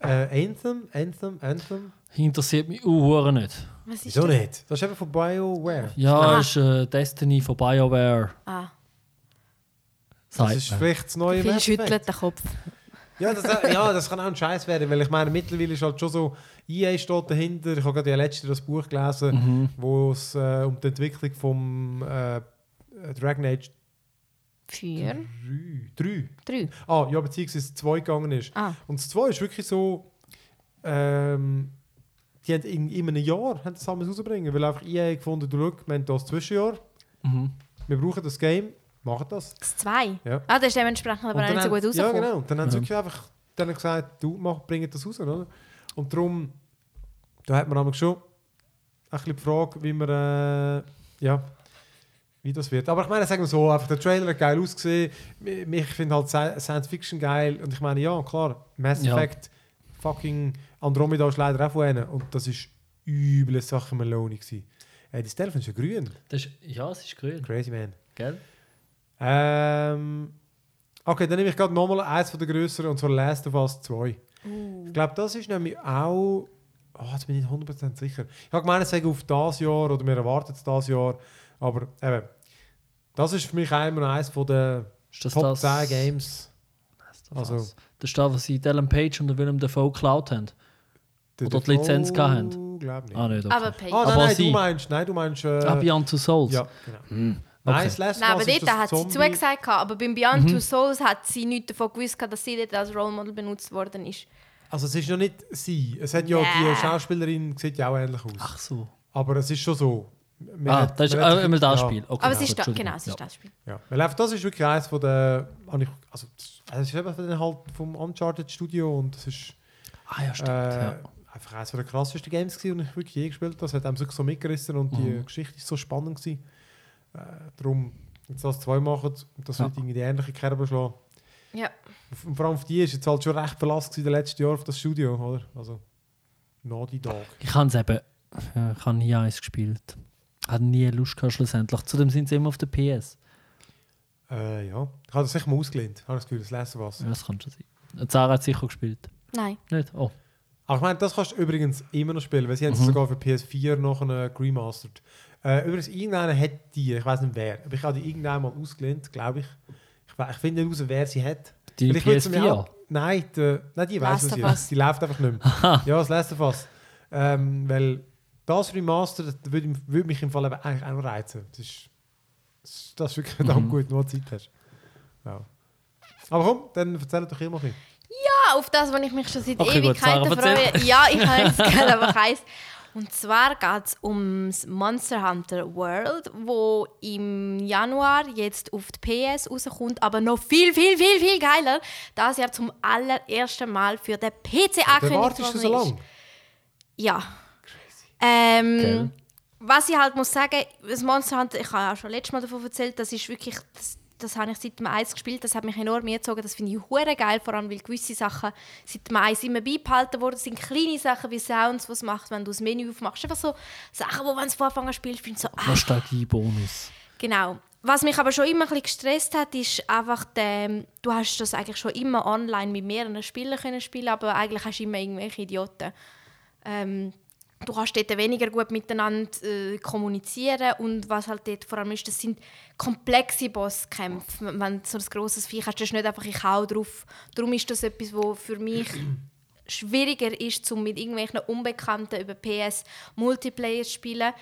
äh, Anthem, Anthem, Anthem. Interessiert mich uh, nicht. Was ist Wieso das? nicht? Das ist eben von BioWare. Ja, Ah. ist äh, Destiny von BioWare. Ah, Das ist man. vielleicht das neue Effect. schüttelt den Kopf. Ja das, ja, das kann auch ein Scheiß werden, weil ich meine, mittlerweile ist halt schon so, EA steht dahinter. Ich habe gerade ja letztens das Buch gelesen, Mhm. wo es äh, um die Entwicklung vom äh, Dragon Age Vier, 3, 3. drei. Ah, ja, beziehungsweise 2 gegangen ist. Ah. Und das 2 ist wirklich so, ähm, die haben in, in einem Jahr haben das alles rausbringen, weil einfach EA gefunden, du schau, wir haben das Zwischenjahr, Mhm. wir brauchen das Game, machen das. Das zwei. Ja. Ah, das ist dementsprechend aber nicht so gut haben- Ja, rausgekommen. genau. Und dann haben sie Ja. wirklich einfach dann gesagt, du mach, bring das raus. Oder? Und darum, da hat man aber schon ein bisschen die Frage, wie man, äh, ja, wie das wird. Aber ich meine, sagen wir so, einfach der Trailer hat geil ausgesehen. Ich finde halt Sci- Science Fiction geil. Und ich meine, ja, klar, Mass Ja. Effect, fucking Andromeda ist leider auch von ihnen. Und das ist üble Sache Meloni gewesen. Äh, das Telefon ist ja grün. Das ist, ja, es ist grün. Crazy man. Gell? Ähm, okay, dann nehme ich gerade nochmal eins von der größeren und zwar Last of Us 2. Ich glaube, das ist nämlich auch. Oh, jetzt bin ich nicht 100% sicher. Ich habe gemeint, es sei auf das Jahr oder wir erwarten es das Jahr. Aber eben, das ist für mich einmal eines von der das Top das? 10 Games. Also- Also, das ist das, was sie Ellen Page und der Willem Dafoe geklaut haben. Der Oder die Lizenz gehabt haben. Glaube nicht. Ah, nicht. Okay. Aber Pay. Ah, nein, Aber nein, sie- du meinst, nein, du meinst. Äh, ah, Beyond Two Souls. ja, genau. Hm. Nein, Okay. das Nein, of aber dort das hat sie Zombie- zugesagt, gehabt, aber beim Beyond Mhm. Two Souls hat sie nichts davon gewusst, dass sie dort als Role Model benutzt worden ist. Also, es ist ja nicht sie. Es hat ja Nee. die Schauspielerin, sieht ja auch ähnlich aus. Ach so. Aber es ist schon so. Man ah, hat- das ist äh, immer das ja. Spiel. Okay, aber es ist da, genau, es ist ja. das Spiel. Ja, weil einfach das ist wirklich eines von ich- also das ist eben den halt vom Uncharted Studio und das ist Ah ja, stimmt. äh, ja. einfach eines von der krassesten Games gewesen, die ich wirklich je gespielt habe. Das hat einem wirklich so mitgerissen und die Mhm. Geschichte ist so spannend gewesen. Äh, darum, jetzt das zwei machen, das Ja. wird irgendwie die ähnliche Kerbe schlagen. Ja. Und vor allem auf die ist jetzt halt schon recht Verlass gewesen, der letzte Jahr auf das Studio, oder? Also Naughty Dog. Ich habe es eben, ja, ich habe nie eins gespielt. Hatte nie Lust gehabt, schlussendlich. Zudem sind sie immer auf der PS. Äh, ja, ich habe das sicher mal ausgelehnt. Ich habe das Gefühl, das lesen was. Ja, das kann schon sein. Zara hat sicher gespielt. Nein. Nicht? Oh. Aber ich meine, das kannst du übrigens immer noch spielen, weil sie haben es Mhm. sogar für PS4 noch eine remastered. Äh, übrigens, irgendeiner hat die, ich weiß nicht wer, aber ich habe die irgendwann mal ausgelehnt, glaube ich. Ich, ich finde nicht raus, wer sie hat. Die ich mir PS4. auch- Nein, die, nein, die weiß of Us. Die läuft einfach nicht mehr. ja, das Last of Us. Ähm, weil das Remaster, das würde, würde mich im Fall eben eigentlich auch noch reizen. Das ist, das ist, wirklich verdammt Mhm. gut, wenn du Zeit hast. Ja. Aber komm, dann erzähl doch immer ein bisschen. Ja, auf das, was ich mich schon seit Okay, gut, Ewigkeiten Sarah, erzähl. freue. Ja, ich habe es gerne, aber ich heiß. Und zwar geht es ums Monster Hunter World, wo im Januar jetzt auf die PS rauskommt, aber noch viel, viel, viel, viel geiler, das Jahr zum allerersten Mal für den PC Der angekündigt wartest du so worden lange? Ja. Ähm, Gell. was ich halt muss sagen, das Monster Hunter, ich habe auch schon letztes Mal davon erzählt, das ist wirklich, das, das habe ich seit dem Eis gespielt, das hat mich enorm gezogen, das finde ich hure geil, vor allem weil gewisse Sachen seit dem Eis immer beibehalten wurden, das sind kleine Sachen wie Sounds, was macht, wenn du das Menü aufmachst, einfach so Sachen, wo wenn du von Anfang an spielst, findest du so, ah, Nostalgie-Bonus. Genau. Was mich aber schon immer ein bisschen gestresst hat, ist einfach, der, du hast das eigentlich schon immer online mit mehreren Spielern können spielen, aber eigentlich hast du immer irgendwelche Idioten. Ähm, du kannst dort weniger gut miteinander äh, kommunizieren und was halt dort vor allem ist, das sind komplexe Bosskämpfe. Wenn du so ein grosses Viech hast, das ist nicht einfach «ich hau drauf». Darum ist das etwas, was für mich schwieriger ist, um mit irgendwelchen Unbekannten über PS Multiplayer zu spielen.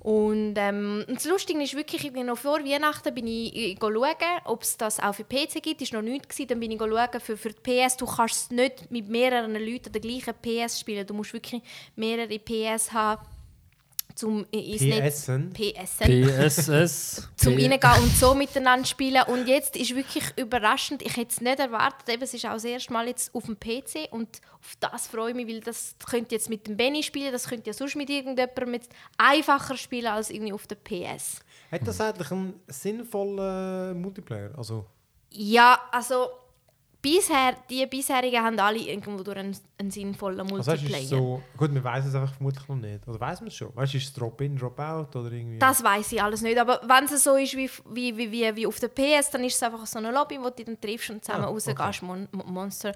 Und, ähm, und das Lustige ist wirklich, irgendwie noch vor Weihnachten bin ich äh, schauen, ob es das auch für PC gibt. Das war noch nichts. Dann bin ich schauen für, für die PS. Du kannst nicht mit mehreren Leuten den gleichen PS spielen. Du musst wirklich mehrere PS haben, um ins Netz... PSen PSS. zum reingehen und so miteinander spielen. Und jetzt ist wirklich überraschend, ich hätte es nicht erwartet, eben, es ist auch das erste Mal jetzt auf dem PC und auf das freue ich mich, weil das könnte jetzt mit dem Benny spielen, das könnte ja sonst mit irgendjemandem jetzt einfacher spielen als irgendwie auf der PS. Hat das eigentlich einen sinnvollen Multiplayer? Also, Ja, also bisher, die bisherigen haben alle irgendwo durch einen, einen sinnvollen heißt, Multiplayer. ist so, gut, wir wissen es einfach vermutlich noch nicht. Oder weiß man es schon? Weißt du, ist es Drop-in, Drop-out oder irgendwie? Das weiß ich alles nicht. Aber wenn es so ist wie, wie, wie, wie, wie auf der PS, dann ist es einfach so eine Lobby, wo du dann triffst und zusammen Ah, rausgehst, okay. Mon Mon Monster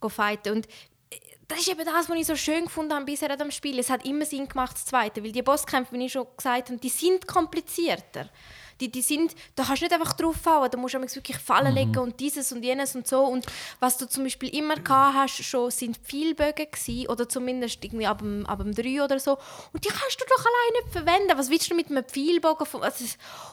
go fighten. Und äh, das ist eben das, was ich so schön gefunden habe bisher an dem Spiel. Es hat immer Sinn gemacht, das Zweite. Weil die Bosskämpfe, wie ich schon gesagt habe, die sind komplizierter. Die, die sind, da kannst du nicht einfach draufhauen, da musst du wirklich Fallen legen und dieses und jenes und so. Und was du zum Beispiel immer gehabt hast, schon, sind Pfeilbögen gewesen, oder zumindest irgendwie ab dem, ab dem 3 oder so. Und die kannst du doch alleine nicht verwenden. Was willst du mit einem Pfeilbogen? von- Also,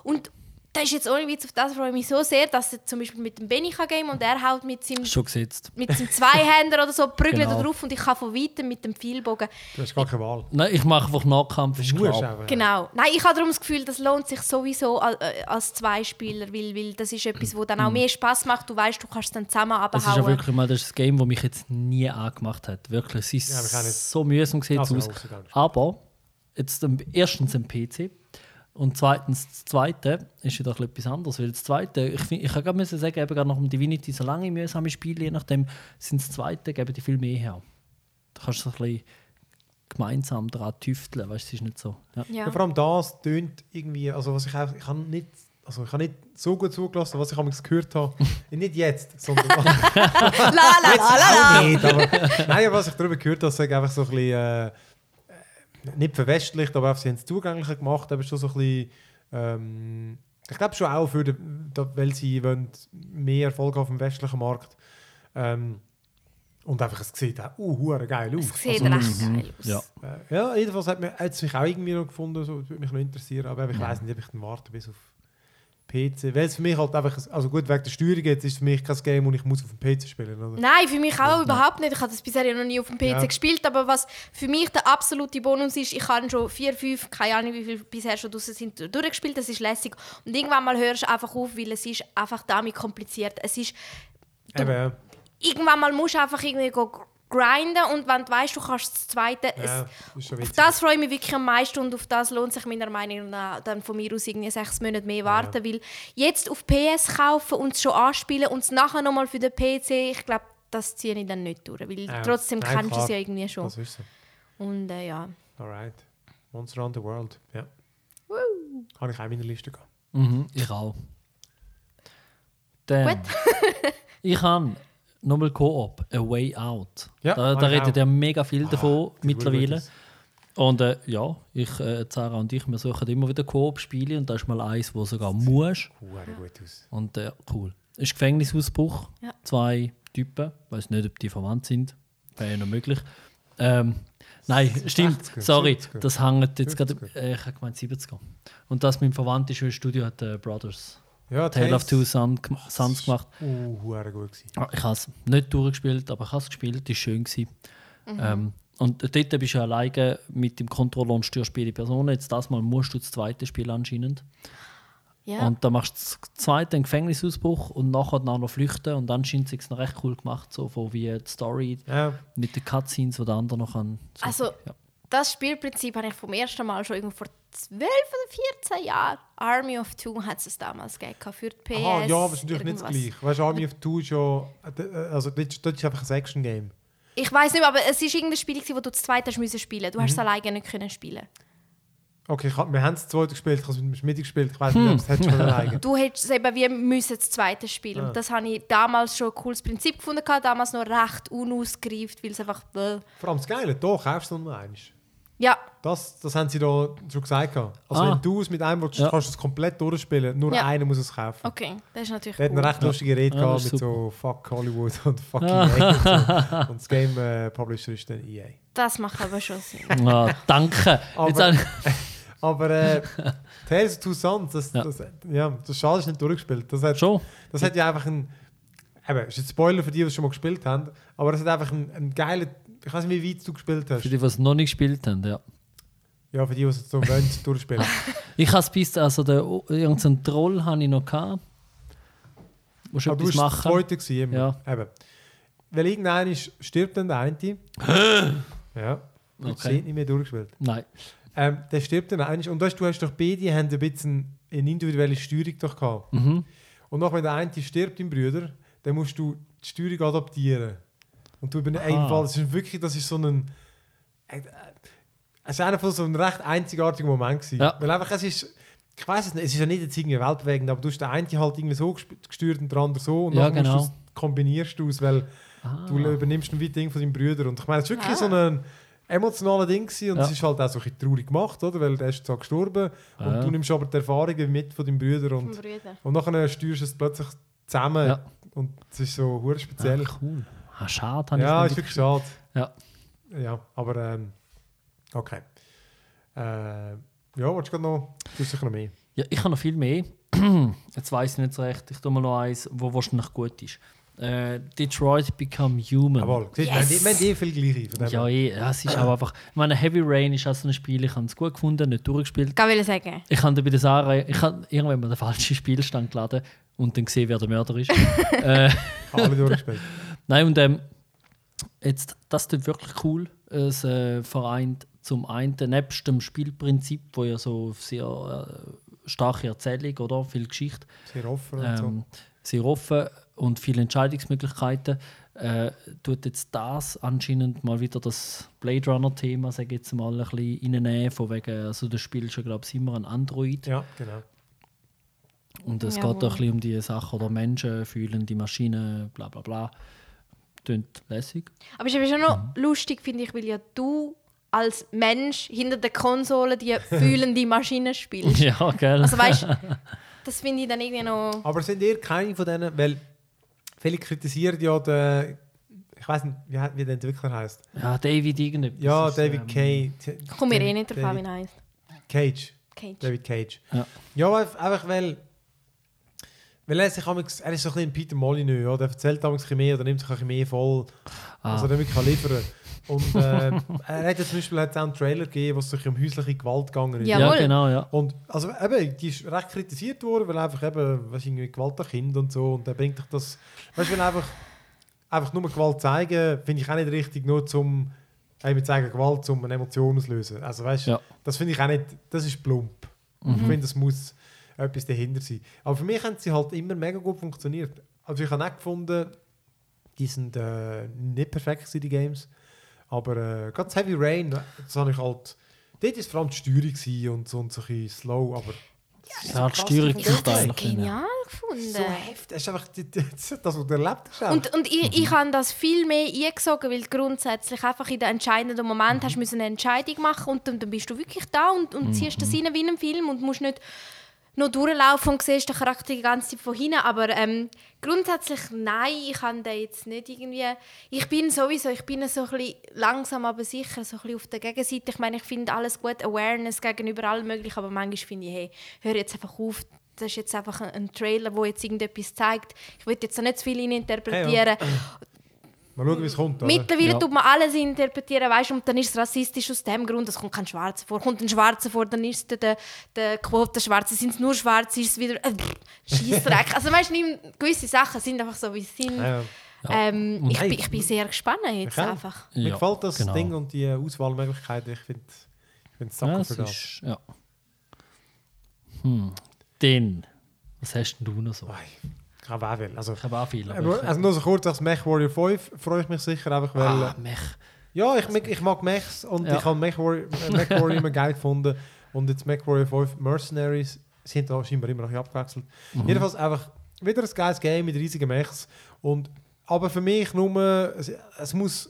und das ist jetzt ohne Witz, auf das freue ich mich so sehr, dass er zum Beispiel mit dem Benny kann gehen und er haut mit seinem, Schon gesetzt. mit seinem Zweihänder oder so, prügelt Genau. er drauf und ich kann von weitem mit dem Pfeilbogen Du hast gar keine Wahl. Nein, ich mache einfach Nahkampf, ist klar. einfach. Genau. Nein, ich habe darum das Gefühl, das lohnt sich sowieso al- äh, als Zweispieler, weil, weil das ist etwas, wo dann auch mehr Spaß macht. Du weißt, du kannst es dann zusammen Es ist ja abhauen. wirklich mal das, das Game, das mich jetzt nie angemacht hat. Wirklich, es ist Ja, auch so mühsam Also, aus. Aber jetzt erstens ein PC und zweitens das Zweite ist wieder ein bisschen etwas anderes. Weil das Zweite, ich, find- ich kann gerade müssen sagen, eben gerade nach dem Divinity so lange mühsame Spiele, je nachdem, sind das Zweite, geben die viel mehr her. Da kannst du so ein bisschen gemeinsam daran tüfteln, weißt du, es ist nicht so. Ja. Ja. Ja, vor allem das tönt irgendwie, also was ich auch, ich habe nicht, also ich habe nicht so gut zugelassen, was ich damals gehört habe. nicht jetzt, sondern La la la la la. auch nicht. Aber, nein, was ich darüber gehört habe, sage einfach so ein bisschen, äh, nicht verwestlicht, aber einfach, sie haben es zugänglicher gemacht, aber schon so ein bisschen, ähm, ich glaube schon auch, für den, weil sie wollen mehr Erfolg auf dem westlichen Markt. Ähm, und einfach, es sieht auch uh, hure geil aus. Es sieht Also, recht geil aus. Ja. äh, ja, jedenfalls hat, mir, hat es mich auch irgendwie noch gefunden, so, das würde mich noch interessieren, aber ich Ja. weiß nicht, ob ich dann warte bis auf PC. Weil es für mich halt einfach, also gut, wegen der Steuerung jetzt ist es für mich kein Game, das ich muss auf dem PC spielen oder? Nein, für mich auch überhaupt nicht. Ich habe das bisher ja noch nie auf dem PC Ja. gespielt, aber was für mich der absolute Bonus ist, ich habe schon vier, fünf, keine Ahnung, wie viele bisher schon draussen sind, durchgespielt. Das ist lässig. Und irgendwann mal hörst du einfach auf, weil es ist einfach damit kompliziert. Es ist du- Eben, ja. irgendwann mal musst du einfach irgendwie go grinden und wenn du weißt, du kannst das Zweite. ja, Es, das das freue ich mich wirklich am meisten und auf das lohnt sich meiner Meinung nach dann von mir aus irgendwie sechs Monate mehr warten, weil jetzt auf PS kaufen und es schon anspielen und es nachher nochmal für den PC, ich glaube, das ziehe ich dann nicht durch, weil Ja. trotzdem Nein, kennst du es ja irgendwie schon. Das ist so. Und äh, ja. Alright. Monster Around the World, ja. Woo. Habe ich auch in meiner Liste gehabt. Mhm, ich auch. Dann, Gut. ich habe nochmal Koop, A Way Out. Ja, da da redet ja mega viel davon sieht mittlerweile. Und äh, ja, ich, äh, Sarah und ich, wir suchen immer wieder Koop-Spiele und da ist mal eins, wo sogar musst. Hure gut aus. Und äh, cool. Ist Gefängnisausbruch. Ja. Zwei Typen. Ich weiß nicht, ob die verwandt sind. Wäre ja noch möglich. Ähm, nein, stimmt. 60er, Sorry, 70er, das hängt jetzt gerade. 50er. Äh, ich habe gemeint 70er. Und das mit dem Verwandten ist, weil das Studio hat äh, Brothers. Ja, Tale of Two Sons gemacht. Uh, gut gewesen. Ah, Ich habe es nicht durchgespielt, aber ich habe es gespielt. Es war schön. Gewesen. Ähm, Und dort bist du alleine mit dem Controller und steuerst beide Personen. Jetzt das Mal musst du das zweite Spiel anscheinend. Ja. Und dann machst du das zweite einen Gefängnisausbruch und nachher dann noch flüchten. Und anscheinend ist es noch recht cool gemacht, so von wie die Story Ja, mit den Cutscenes, die der andere noch kann. So, Also, ja. Das Spielprinzip habe ich vom ersten Mal schon irgendwo vor 12 oder 14 Jahren. Army of Two hat es damals gegeben für die PS. Aha, ja, aber es ist natürlich nicht das. Gleiche. Weißt du, Army of Two ist ja. äh, Also, das ist, das ist einfach ein Action-Game. Ich weiß nicht mehr, aber es war irgendein Spiel, gewesen, wo du das zweite hast müssen spielen. Du hast Mhm. es alleine nicht können spielen. Okay, ich hab, wir haben es zweite gespielt, ich habe es mit dem Schmidt gespielt. Ich weiß nicht, ob es hättest alleine. Du hättest es eben wie müssen das zweite spielen. Ah. Und das habe ich damals schon ein cooles Prinzip gefunden. gehabt, Damals noch recht unausgereift, weil es einfach. Bäh. Vor allem das Geile, da kaufst du nur eins. Ja, Das, das haben sie da schon gesagt. Also, Ah. wenn du es mit einem willst, Ja. kannst du es komplett durchspielen. Nur Ja. einer muss es kaufen. okay, das ist natürlich Wir hatten eine recht lustige Rede Ja, gehabt mit so Fuck Hollywood und Fuck EA. und, so. und das Game äh, Publisher ist dann EA. Das macht aber schon Sinn. Ah, danke. Aber- Jetzt Aber äh, Tales of Two Sons, das, Ja. das, ja, das Schade ist nicht durchgespielt. Das hat, schon. das hat ja einfach ein. Eben, ist ein Spoiler für die, die es schon mal gespielt haben. Aber es hat einfach einen, einen geilen. Ich weiß nicht, wie weit du gespielt hast. Für die, die es noch nicht gespielt haben, ja. Ja, für die, die es so wollen, durchspielen. Ich habe es bis, also der, irgendeinen Troll habe ich noch gehabt. Musst du Aber du etwas das machen? zweite gewesen, immer. Ja. Eben. Weil irgendeiner ist, stirbt dann der eine. ja. Du hast Okay. nicht mehr durchgespielt. Nein. Ähm, der stirbt dann einer. Und du hast, du hast doch beide haben ein bisschen eine individuelle Steuerung doch gehabt. Mhm. Und noch wenn der eine stirbt, dein Bruder, dann musst du die Steuerung adaptieren. Und du übernimmst Aha. Fall, das ist wirklich, das ist so ein. Es war einfach so ein recht einzigartiger Moment. Gewesen. Ja. Weil einfach, es ist. Ich weiß es nicht, es ist ja nicht jetzt irgendwie weltbewegend, aber du hast den einen halt irgendwie so gesteuert und der andere so. Und Ja, dann genau. musst du's- kombinierst du es, weil Ah. du übernimmst ein Ding von deinem Bruder. Und ich meine, es war wirklich Ah. so ein emotionales Ding gewesen, und Ja. es ist halt auch so ein bisschen traurig gemacht, oder? Weil der ist auch gestorben und Ja. du nimmst aber die Erfahrungen mit von deinem Bruder und, Brüder. und nachher steuerst du es plötzlich zusammen Ja. und es ist so speziell. Ah, cool. Ah, schade, habe ja, ich ist wirklich schade. Ja. Ja, aber ähm, okay. Äh, ja, willst du noch? Du hast sicher noch mehr. Ja, ich habe noch viel mehr. Jetzt weiß ich nicht so recht. Ich tue mal noch eins, wo wahrscheinlich gut ist. Äh, Detroit Become Human. Jawohl, siehst du, wir haben die viel gleiche. Ja, eh, ja, es ist auch einfach. Ich meine, Heavy Rain ist auch so ein Spiel, ich habe es gut gefunden, nicht durchgespielt. Ich will sagen. Ich habe bei der Sarah, ich habe irgendwann mal den falschen Spielstand geladen und dann gesehen, wer der Mörder ist. äh, Alle durchgespielt. Nein, und ähm, jetzt, das tut wirklich cool. Es äh, vereint zum einen nebst dem Spielprinzip, wo ja so sehr äh, starke Erzählung oder viel Geschichte, Sehr offen und so. ähm, sehr offen und viele Entscheidungsmöglichkeiten. Äh, tut jetzt das anscheinend mal wieder das Blade Runner-Thema, sage ich jetzt mal, ein bisschen reinnehmen, von wegen, also das Spiel ist ja, glaube ich, immer ein Android. Ja, genau. Und es Jawohl. geht auch ein bisschen um die Sache, oder Menschen fühlen die Maschinen, bla bla bla. Tönt lässig. Aber es ist schon noch Mhm. lustig, finde ich, weil ja du als Mensch hinter der Konsole die fühlende Maschine spielst. Ja, gell? Also weißt das finde ich dann irgendwie noch. Aber sind ihr keine von denen, weil viele kritisieren ja den, ich weiß nicht, wie, wie der Entwickler heißt. Ja, David irgendetwas. Ja, ist, David ähm, Cage. Ich komme mir eh nicht drauf an, wie er heißt. Cage. Cage. David Cage. Ja. Ja, einf- einfach weil. Weil er, sich, amigs- er ist so ein bisschen Peter Molyneux, oder? er erzählt damals ein bisschen mehr oder nimmt sich ein bisschen mehr voll, Ah. was er dann wirklich kann liefern kann. Und äh, er hat ja zum Beispiel auch einen Trailer gegeben, wo es sich um häusliche Gewalt gegangen ist. Ja. Ja, Jawohl. genau, ja. Und also eben, die ist recht kritisiert worden, weil einfach eben, was irgendwie Gewalt an Kind und so. Und dann bringt dich das. Weißt du, wenn einfach, einfach nur Gewalt zeigen, finde ich auch nicht richtig, nur zum eben zeigen Gewalt, um eine Emotion auslösen. Also weißt du, Ja. das finde ich auch nicht, das ist plump. Ich finde, das muss etwas dahinter sein. Aber für mich haben sie halt immer mega gut funktioniert. Also ich habe auch gefunden, die sind äh, nicht perfekt die Games. Aber äh, gerade das Heavy Rain, das habe ich halt. Dort war es vor allem die Steuerung und so, und so ein bisschen slow, aber. Ja, die Steuerung ist. Ja. genial gefunden. So heftig. Das ist einfach die- die- das, was du erlebt hast. Und, und ich, ich habe das viel mehr eingesogen, weil grundsätzlich einfach in den entscheidenden Moment Mhm. hast du müssen eine Entscheidung machen und dann, dann bist du wirklich da und, und ziehst das rein wie in einem Film und musst nicht noch durchlaufen und siehst den Charakter die ganze Zeit von hinten. Aber ähm, grundsätzlich nein, ich kann da jetzt nicht irgendwie... Ich bin sowieso, ich bin so ein bisschen langsam, aber sicher so ein bisschen auf der Gegenseite. Ich meine, ich finde alles gut, Awareness gegenüber allem möglich, aber manchmal finde ich, hey, hör jetzt einfach auf, das ist jetzt einfach ein, ein Trailer, wo jetzt irgendetwas zeigt. Ich will jetzt da nicht zu viel interpretieren. Mal schauen, wie es kommt. Oder? Mittlerweile Ja. tut man alles interpretieren, weißt du, und dann ist es rassistisch aus dem Grund, es kommt kein Schwarzer vor. Kommt ein Schwarzer vor, dann ist der, der, der Quotenschwarze, sind es nur Schwarze, ist es wieder äh, Scheissdreck. also weißt du, gewisse Sachen sind einfach so, wie sie sind. Ja, ja. Ähm, ich, bin, hey, ich bin sehr gespannt jetzt Okay. einfach. Mir Ja, gefällt das genau. Ding und die Auswahlmöglichkeiten. Ich finde ich find Ja, Sachen das für das. ist, ja. Hm. Dann, was hast denn du noch so? Ich will. Also, ich, also nur so kurz, als Mech Warrior 5 freue ich mich sicher einfach, weil... ah, Mech. Ja, ich, mag- ich mag Mechs und Ja. ich habe Mech Warrior, äh, Mech Warrior immer geil gefunden. Und jetzt Mech Warrior 5 Mercenaries sind da scheinbar immer noch ein abgewechselt. Mhm. Jedenfalls einfach wieder ein geiles Game mit riesigen Mechs. Und, aber für mich nur, es, es, muss,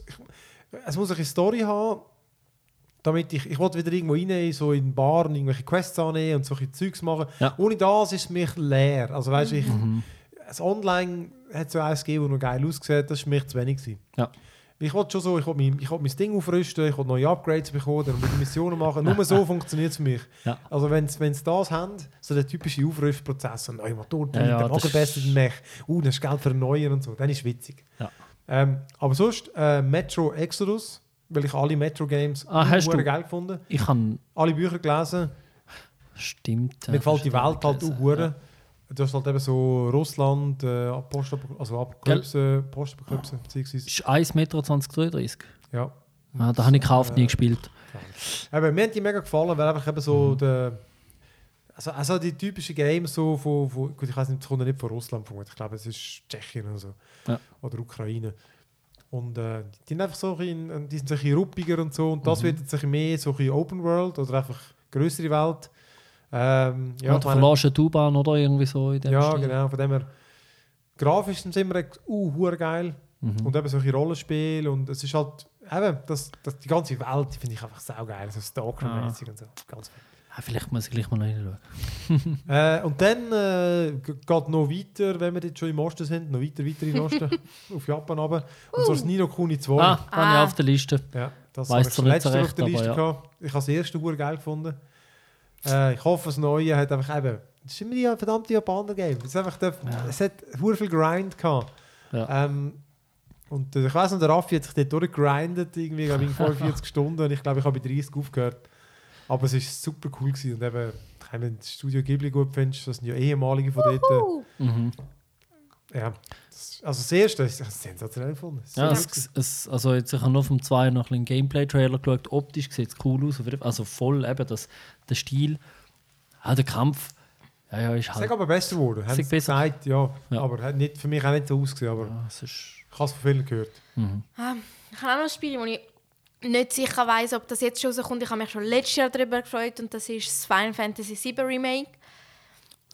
es muss eine Story haben, damit ich, ich wollte wieder irgendwo rein, so in Bar und irgendwelche Quests annehmen und solche Zeugs machen. Ja. Ohne das ist es mich leer. Also weißt du, ich, Mhm. Das Online hat so eins gegeben, das noch geil ausgesehen das war mich zu wenig. Gewesen. Ja. Ich wollte schon so, ich wollte mein, ich wollte mein Ding aufrüsten, ich wollte neue Upgrades bekommen, dann wieder Missionen machen. Nur so funktioniert es für mich. Ja. Also wenn sie das haben, so der typische Aufrüstprozess, ein neuer Motor, Ja, ja, der das Wagen besser den Mech, uh, dann ist Geld für neuen und so, dann ist es witzig. Ja. Ähm, aber sonst, äh, Metro Exodus, weil ich alle Metro-Games Ah, geil gefunden, Ich habe. alle Bücher gelesen, Stimmt. mir gefällt die Welt halt auch Ja. Du hast halt eben so Russland, äh, Post also Apokalypse, Postapokalypse, beziehungsweise, Ist 1 Meter 2033. ja. Ah, da habe ich nie Äh, gespielt. Eben, mir haben die mega gefallen, weil einfach eben so Mhm. der, also, also die typischen Games so von, von gut, ich weiß nicht, das kommt ja nicht von Russland vermutlich, ich glaube, es ist Tschechien oder so. Ja. Oder Ukraine. Und äh, die sind einfach so ein bisschen, die sind so ein bisschen ruppiger und so und das Mhm. wird jetzt ein bisschen mehr so ein bisschen Open World oder einfach größere Welt. Ähm, Ja, ja, du verlässt eine U-Bahn oder irgendwie so in dem ja, Stil. genau. Von dem her, grafisch sind sie immer uh, geil. Mhm. Und eben solche Rollenspiele. Und es ist halt, eben, das, das, die ganze Welt die finde ich einfach saugeil. So Stalker-mäßig und so. Ganz viel. Ah, vielleicht muss ich gleich mal reinschauen. Äh, und dann äh, geht noch weiter, wenn wir jetzt schon im Osten sind, noch weiter, weiter in den Osten, auf Japan runter. Und so das Nino Kuni 2. Ah, habe ich Ah. auf der Liste. Ja, das habe ich zwar letzte auf recht, der aber Liste ja. gehabt. Ich habe das erste hure geil gefunden. Äh, ich hoffe, das Neue hat einfach eben... Das ist immer die verdammte Japaner-Game. Es, ist einfach der, es hat hure viel Grind gehabt. Ja. Ähm, und äh, ich weiß noch, der Raffi hat sich dort durchgegrindet, irgendwie, glaube ich, in 45 Stunden. Und ich glaube, ich habe bei 30 aufgehört. Aber es war super cool. Gewesen. Und eben, wenn du das Studio Ghibli gut findest, das sind ja ehemalige von dort. Mhm. Ja, das, also das erste ist sensationell gefunden. Ja, es, es, also jetzt, ich habe nur vom 2 noch einen Gameplay-Trailer geschaut. Optisch sieht es cool aus. Also voll eben das, der Stil. Auch der Kampf. Ja, ja, ist Es halt. ist aber besser geworden. Haben Sag besser. gesagt, ja. Ja. Aber hat nicht, für mich auch nicht so ausgesehen. Aber Ja, es ist, ich habe es von vielen gehört. mhm. ah, ich habe auch noch ein Spiel, wo ich nicht sicher weiß, ob das jetzt schon rauskommt. Ich habe mich schon letztes Jahr darüber gefreut und das ist das Final Fantasy VII Remake.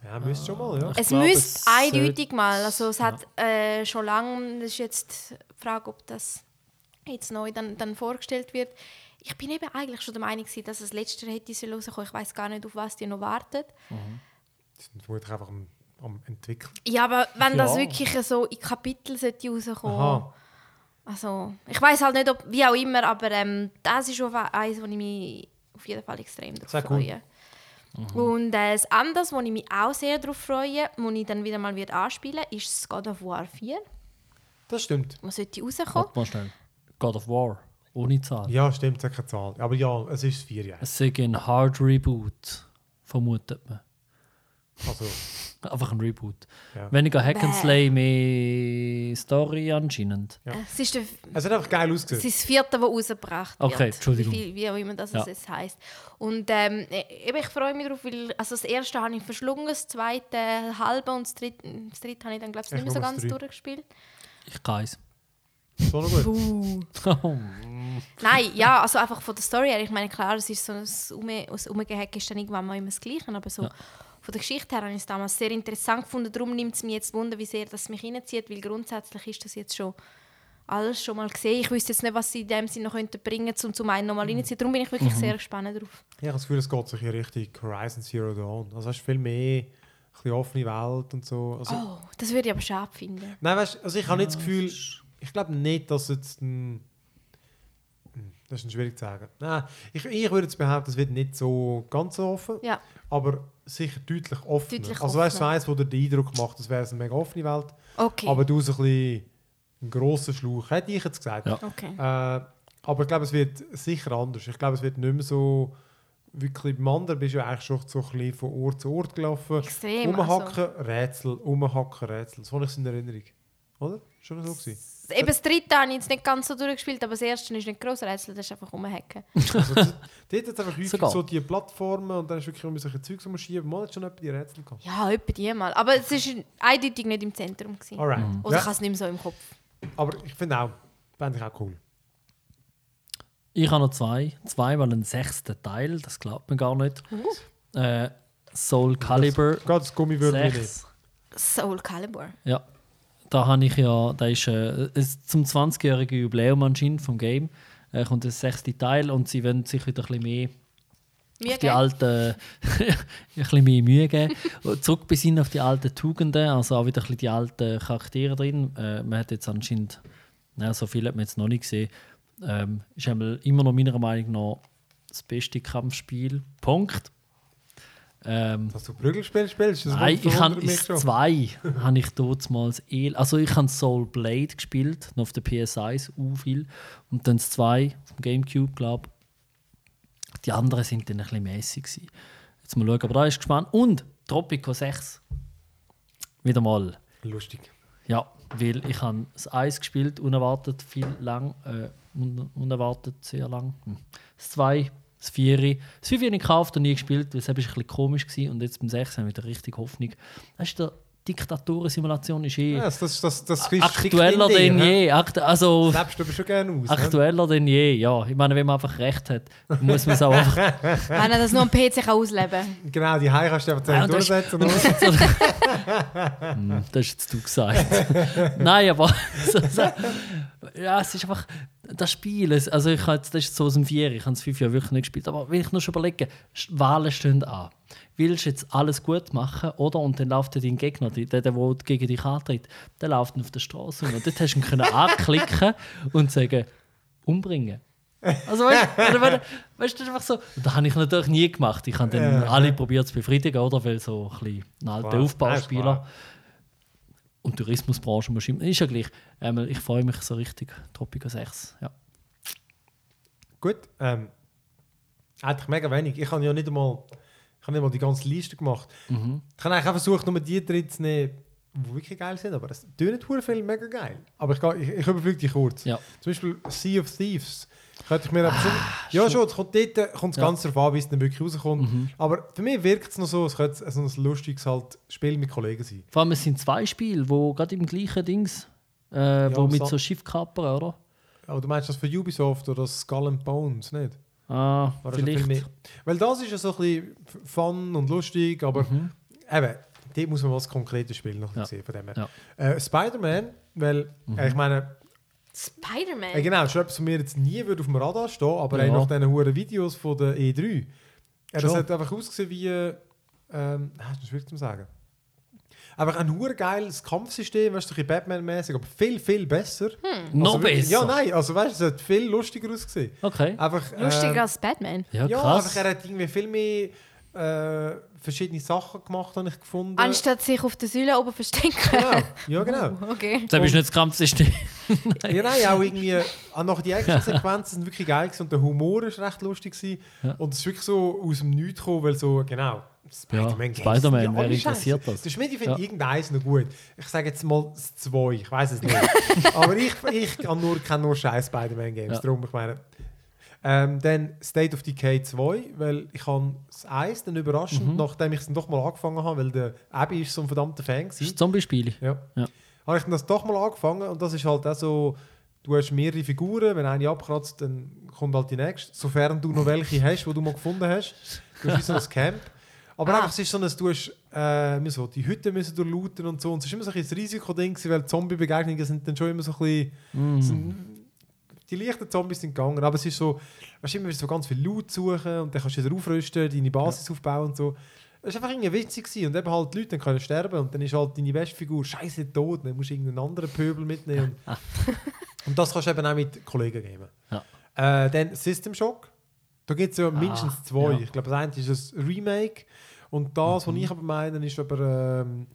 Ja, müsste schon mal, ja. Es glaube, müsste es eindeutig mal, also es hat äh, schon lange, das ist jetzt die Frage, ob das jetzt neu dann, dann vorgestellt wird. Ich bin eben eigentlich schon der Meinung, gewesen, dass es letztes Jahr hätte sollen rauskommen. Ich weiß gar nicht, auf was die noch wartet. Die sind vermutlich einfach am, am entwickeln. Ja, aber wenn das Ja. wirklich so in Kapitel sollte rauskommen Aha. Also, ich weiß halt nicht, ob, wie auch immer, aber ähm, das ist schon eins, wo ich mich auf jeden Fall extrem darauf Sehr cool. Freue. Und äh, das andere, wo ich mich auch sehr darauf freue, wo ich dann wieder mal wird anspielen ist das God of War 4. Das stimmt. Was sollte rauskommen? Warte mal schnell. God of War. Ohne Zahl. Ja, stimmt, es hat keine Zahl. Aber ja, es ist vier Jahre. Es ist ein Hard Reboot, vermutet man. Also, Einfach ein Reboot. Ja. Weniger Hack and. Slay, mehr Story anscheinend. Ja. Es ist der, es hat einfach geil es ausgesehen. ist das vierte, das rausgebracht wird. Okay, Entschuldigung. Wie, wie auch immer das Ja. jetzt heisst. Und ähm, eben, ich freue mich darauf, weil also das erste habe ich verschlungen, das zweite halbe und das dritte, das dritte habe ich dann, glaube ich, Ich nicht mehr so ganz drei. durchgespielt. Ich kann es. So noch gut. Uh. Oh, Nein, ja, also einfach von der Story her. Ich meine, klar, es ist so ein Ume, Umgehack ist dann irgendwann mal immer das Gleiche, aber so Ja. Von der Geschichte her habe ich es damals sehr interessant gefunden. Darum nimmt es mich jetzt Wunder, wie sehr das mich reinzieht, weil grundsätzlich ist das jetzt schon alles schon mal gesehen. Ich wüsste jetzt nicht, was sie in dem Sinne noch könnten bringen könnten, um zum einen nochmal reinzuziehen. Darum bin ich wirklich sehr gespannt drauf. Ja, ich habe das Gefühl, es geht sich in Richtung Horizon Zero Dawn. Also hast du viel mehr, ein bisschen offene Welt und so. Also, Oh, das würde ich aber schade finden. Nein, weißt, also ich habe nicht das Gefühl, ich glaube nicht, dass jetzt ein... Hm, Das ist schwierig zu sagen. Nein, ich, ich würde jetzt behaupten, es wird nicht so ganz so offen, Ja, aber sicher deutlich offener. Deutlich also weißt du, eins, wo dir den Eindruck macht, das wäre eine mega offene Welt, okay. aber du so ein bisschen ein grosser Schlauch. Hätte ich jetzt gesagt. Ja. Okay. Äh, aber ich glaube, es wird sicher anders. Ich glaube, es wird nicht mehr so wirklich beim anderen bist du ja eigentlich schon so ein bisschen von Ort zu Ort gelaufen. Extrem. Umhacken, Rätsel, umhacken, Rätsel. So habe ich es in Erinnerung. Oder? Schon so gewesen. Eben das dritte habe ich jetzt nicht ganz so durchgespielt, aber das erste ist nicht gross Rätsel, das ist einfach rumhacken. Also, dort hat es einfach häufig Sogar. so die Plattformen und dann du wirklich immer solche Zeugs umschieben. Man hat schon etwa die Rätsel gehabt. Ja, etwa die mal. Aber es war eindeutig nicht im Zentrum. Gewesen. Alright. Oder ich Ja, habe es nicht mehr so im Kopf. aber ich finde auch, fände ich auch cool. Ich habe noch zwei. Zweimal einen sechsten Teil, das glaubt man gar nicht. Äh, Soul Calibur Gerade das Gummiwürmchen nicht. 6. Soul Calibur. Ja, da habe ich ja, da ist äh, zum 20-jährigen Jubiläum anscheinend vom Game. Äh, kommt der sechste Teil und sie wollen sich wieder ein bisschen mehr auf die alten, ein bisschen mehr Mühe geben. Zurück besinnen auf die alten Tugenden, also auch wieder ein bisschen die alten Charaktere drin. Äh, man hat jetzt anscheinend, na, so viel hat man jetzt noch nicht gesehen, ähm, ist einmal immer noch meiner Meinung nach das beste Kampfspiel. Punkt. Ähm, Dass du Prügelspiel spielst, das Nein, ich habe zwei habe ich damals eh, also ich habe Soul Blade gespielt, noch auf der PS1 u viel und dann das zwei dem Gamecube glaube Die anderen sind dann ein bisschen mäßig gewesen. Jetzt mal schauen, aber da ist gespannt und Tropico 6 wieder mal. Lustig. Ja, weil ich habe das Eis gespielt, unerwartet viel lang, äh, un unerwartet sehr lang. Hm. Das 2, das 4, das 5 habe ich gekauft und nie gespielt, weil es war ein bisschen komisch gewesen. und jetzt beim 6 haben wir wieder richtig Hoffnung. Das ist der Diktatorensimulation ist eh Ja, das, das, das, das ist aktueller denn je. Akt also Das lebst du aber schon gerne aus. aktueller denn je, ja. Ich meine, wenn man einfach recht hat, muss man es auch einfach Wenn er das nur am PC kann ausleben kann. Genau, die High kannst du einfach Ja, zusammen das- durchsetzen. oder? Hm, das hast jetzt du gesagt. Nein, aber so, so, ja, es ist einfach das Spiel. Also ich habe jetzt, das ist so aus dem Vier, ich habe es fünf Jahre wirklich nicht gespielt. Aber wenn ich nur schon überlege, Sch- Wahlen stehen an. Willst du jetzt alles gut machen, oder? Und dann läuft dein Gegner, der, der, der gegen dich antritt, der läuft auf der Straße und dort hast du ihn können anklicken und sagen, umbringen. Also weißt du, weißt das ist einfach so. Und das habe ich natürlich nie gemacht. Ich habe dann Ja. alle probiert zu befriedigen, oder? Weil so ein bisschen ein alter. Aufbauspieler. Nein. Und Tourismusbranche ich- ist ja gleich. Ähm, ich freue mich so richtig. Tropico 6. Ja. Gut. Ähm, eigentlich mega wenig. Ich habe ja nicht einmal, ich habe nicht mal die ganze Liste gemacht. Mhm. Ich habe eigentlich auch versucht, nur die drin zu nehmen, die wirklich geil sind. Aber es tönt nicht viel mega geil. Aber ich, ich, ich überfliege die kurz. Ja. Zum Beispiel Sea of Thieves. Könnte ich mir schon, ja, schon, es kommt dort kommt es Ja. ganz darauf an, wie es dann wirklich rauskommt. Aber für mich wirkt es noch so, es könnte so ein lustiges halt Spiel mit Kollegen sein. Vor allem, es sind zwei Spiele, wo gerade im gleichen Dings, äh, wo mit so- so Schiffkapern, oder? Aber du meinst das für Ubisoft oder das Skull and Bones, nicht? Ah, Oder vielleicht. mehr. Weil das ist ja so ein bisschen fun und lustig, aber eben, dort muss man was konkretes Spiel noch Mhm. Ja. sehen von dem her. Ja. Äh, Spider-Man, weil Mhm. äh, ich meine, Spider-Man. äh, genau, schon etwas, was mir jetzt nie würde auf dem Radar stehen, aber Ja. ja. nach diesen hohen Videos von der E3, äh, das Schon. hat einfach ausgesehen wie, äh, ähm, ah, das ist schwierig zu sagen. Einfach ein hure geiles Kampfsystem, weißt du, ein Batman-mäßig, aber viel, viel besser. Noch Also wirklich- besser. Ja, nein, also weißt du, es hat viel lustiger ausgesehen. Okay. Einfach, Lustiger als Batman. Ja, ja, krass. einfach, er hat irgendwie viel mehr äh, verschiedene Sachen gemacht, habe ich gefunden. Anstatt sich auf der Säule oben verstecken. Genau, ja genau. Okay. Das ist nicht das Kampfsystem. ja, nein, auch irgendwie, auch noch die Action-Sequenzen sind wirklich geil gewesen und der Humor ist recht lustig gewesen. Ja. Und es ist wirklich so aus dem Nichts gekommen, weil so, genau, Spider-Man Spider-Man, sind wer interessiert das? Der Schmidt findet Ja. irgendeins noch gut. Ich sage jetzt mal das zwei, ich weiß es nicht. Aber ich, ich kann nur, kenne nur scheiß Spider-Man-Games, Ja. darum, ich meine... Ähm, dann State of Decay 2, weil ich habe das 1 dann überraschend, Mhm. nachdem ich es dann doch mal angefangen habe, weil der Abby ist so ein verdammter Fan Das gewesen. ist Zombie-Spiel. Ja. Ja. Habe ich dann das doch mal angefangen und das ist halt auch so, du hast mehrere Figuren, wenn eine abkratzt, dann kommt halt die nächste, sofern du noch welche hast, die du mal gefunden hast. Du hast wie so ein Camp. Aber Ah. einfach, es ist so ein, du hast äh, so, die Hütte müssen durchlooten und so und es ist immer so ein Risikoding weil Zombie-Begegnungen sind dann schon immer so ein bisschen, Mm. Die leichten Zombies sind gegangen, aber es ist so, weißt du, immer so ganz viel Loot suchen und dann kannst du wieder aufrüsten, deine Basis aufbauen und so. Es war einfach irgendwie witzig gewesen. und eben halt die Leute können sterben und dann ist halt deine beste Figur scheiße tot, dann musst du irgendeinen anderen Pöbel mitnehmen. Und, und das kannst du eben auch mit Kollegen geben. Ja. Äh, dann System Shock, da gibt es ja mindestens Ah, zwei. ja. Ich glaube, das eine ist ein Remake und das, Mhm. was ich aber meine, ist aber ähm,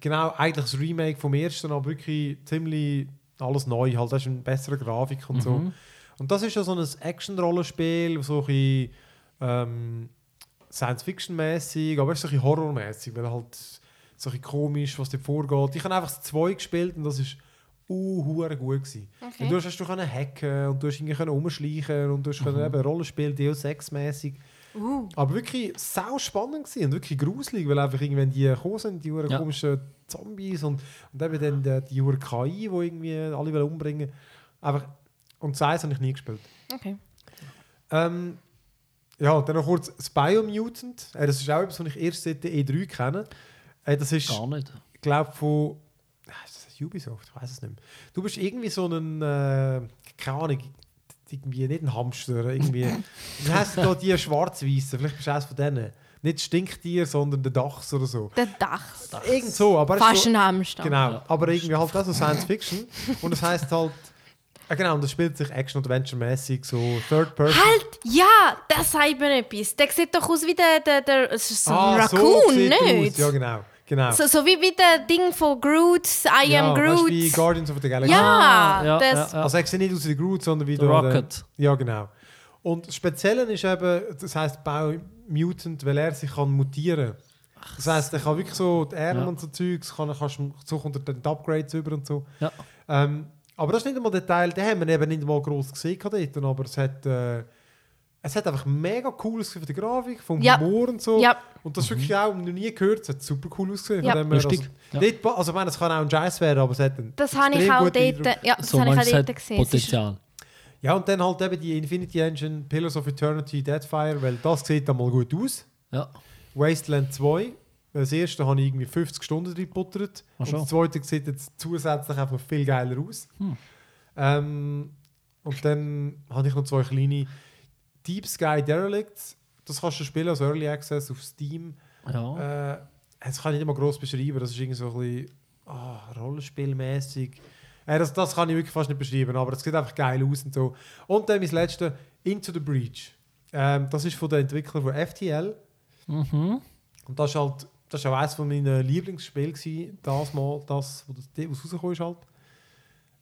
genau eigentlich das Remake vom ersten, aber wirklich ziemlich alles neu. Halt, das ist eine bessere Grafik und so. Und das ist ja so ein Action-Rollenspiel, so ein bisschen, ähm, Science-Fiction-mäßig, aber es ist so ein bisschen Horror-mäßig, weil halt so ein bisschen komisch, was dir vorgeht. Ich habe einfach das 2 gespielt und das ist uh, hure gut gewesen. Okay. Und du hast, hast du können hacken und du hast irgendwie können umschleichen und du hast können eben Rollenspiel Deus Ex mäßig. Uh. Aber wirklich sau spannend gewesen und wirklich gruselig, weil einfach irgendwann die gekommen sind, die Ja. komischen Zombies und, und eben dann die, die hure KI, die irgendwie alle wollen umbringen. Einfach und Eis habe ich nie gespielt. Okay. Ähm, ja, dann noch kurz das Biomutant. Äh, das ist auch etwas, was ich erst seit der E3 kenne. Äh, das ist, Gar nicht. ich glaube, von ah, ist das Ubisoft, ich weiß es nicht mehr. Du bist irgendwie so ein, äh, keine Ahnung, irgendwie nicht ein Hamster, irgendwie. Wie heißt da die Schwarz-Weißen? Vielleicht bist du eines von denen. Nicht Stinktier, sondern der Dachs oder so. Der Dachs. Irgend so, aber es ist Fast so, ein Hamster. Genau, Ja. aber irgendwie halt auch so Science Fiction. und das heißt halt, ah, genau, und das spielt sich Action-Adventure-mäßig, so Third Person. Halt! Ja, das sagt mir etwas. Der sieht doch aus wie der, der, der so ein Ah, so Raccoon, er nicht? aus. Ja, genau. Genau. So, so wie, wie der Ding von Groot, I ja, am weißt Groot. du, wie Guardians of the Galaxy. ja, ja, das, ja, ja. Also er sieht nicht aus wie Groot, sondern wie Der der Rocket. Ja, genau. Und das Spezielle ist eben, das heisst Biomutant, weil er sich kann mutieren Das heisst, er kann wirklich so die Arme Ja. und so Zeugs, kann, kannst du so unter den Upgrades über und so. Ja. Ähm, aber das ist nicht einmal der Teil, den haben wir eben nicht mal gross gesehen dort, aber es hat, äh, es hat einfach mega cool ausgesehen von der Grafik, vom Ja. Humor und so. ja, Und das ist wirklich auch noch nie gehört, es hat super cool ausgesehen. Ja. Von dem. Also, Ja. also ich meine, es kann auch ein Scheiß werden, aber es hat einen das habe ich auch dort, ja, das So habe ich auch dort gesehen. Potenzial. Ja, und dann halt eben die Infinity Engine, Pillars of Eternity, Deadfire, weil das sieht einmal gut aus. Ja. Wasteland 2, das erste habe ich irgendwie 50 Stunden drin gebuttert. Ach Und das zweite sieht jetzt zusätzlich einfach viel geiler aus. Hm. Ähm, und dann habe ich noch zwei kleine Deep Sky Derelicts. Das kannst du spielen als Early Access auf Steam. ja. Äh, das kann ich nicht mal gross beschreiben. Das ist irgendwie so ein bisschen ah, Rollenspielmäßig. Äh, das, das kann ich wirklich fast nicht beschreiben, aber es sieht einfach geil aus und so. Und dann mein letztes, Into the Breach. Ähm, das ist von den Entwicklern von FTL. Mhm. Und das ist halt, das ist auch eines von meinen Lieblingsspielen gewesen, das Mal, das, wo das was rausgekommen ist halt.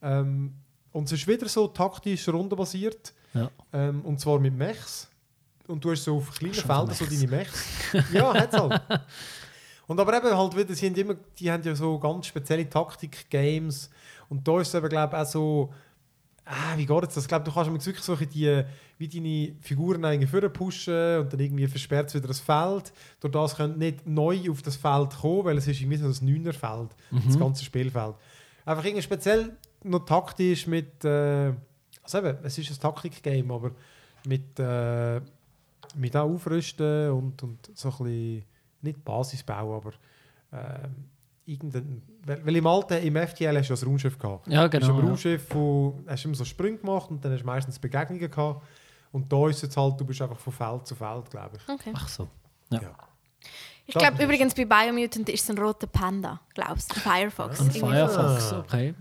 Ähm, und es ist wieder so taktisch rundenbasiert. Ja. Ähm, und zwar mit Mechs. Und du hast so auf kleinen Feldern so deine Mechs. ja, hat's halt. Und aber eben halt wieder, sie haben immer, die haben ja so ganz spezielle Taktik-Games. Und da ist es eben, glaube ich, auch so, ah, wie geht jetzt das? Ich glaube, du kannst wirklich so die, wie deine Figuren eigentlich vorne pushen und dann irgendwie versperrt es wieder das Feld. Durch das können nicht neu auf das Feld kommen, weil es ist irgendwie so ein Neunerfeld, das ganze Spielfeld. Einfach irgendwie speziell noch taktisch mit, äh, also eben, es ist ein Taktik-Game, aber mit, äh, mit auch Aufrüsten und, und so ein bisschen, nicht Basisbau, aber ähm, irgendein, weil, weil im Alten, im FTL hast du ja das Raumschiff gehabt. Ja, Du hast genau. im Ja. Raumschiff, wo, hast du immer so Sprünge gemacht und dann hast du meistens Begegnungen gehabt. Und da ist jetzt halt, du bist einfach von Feld zu Feld, glaube ich. Okay. Ach so. Ich Das glaube ist- übrigens bei Biomutant ist es ein roter Panda, glaubst du? Ein Firefox. Ein. Firefox, Ah. okay.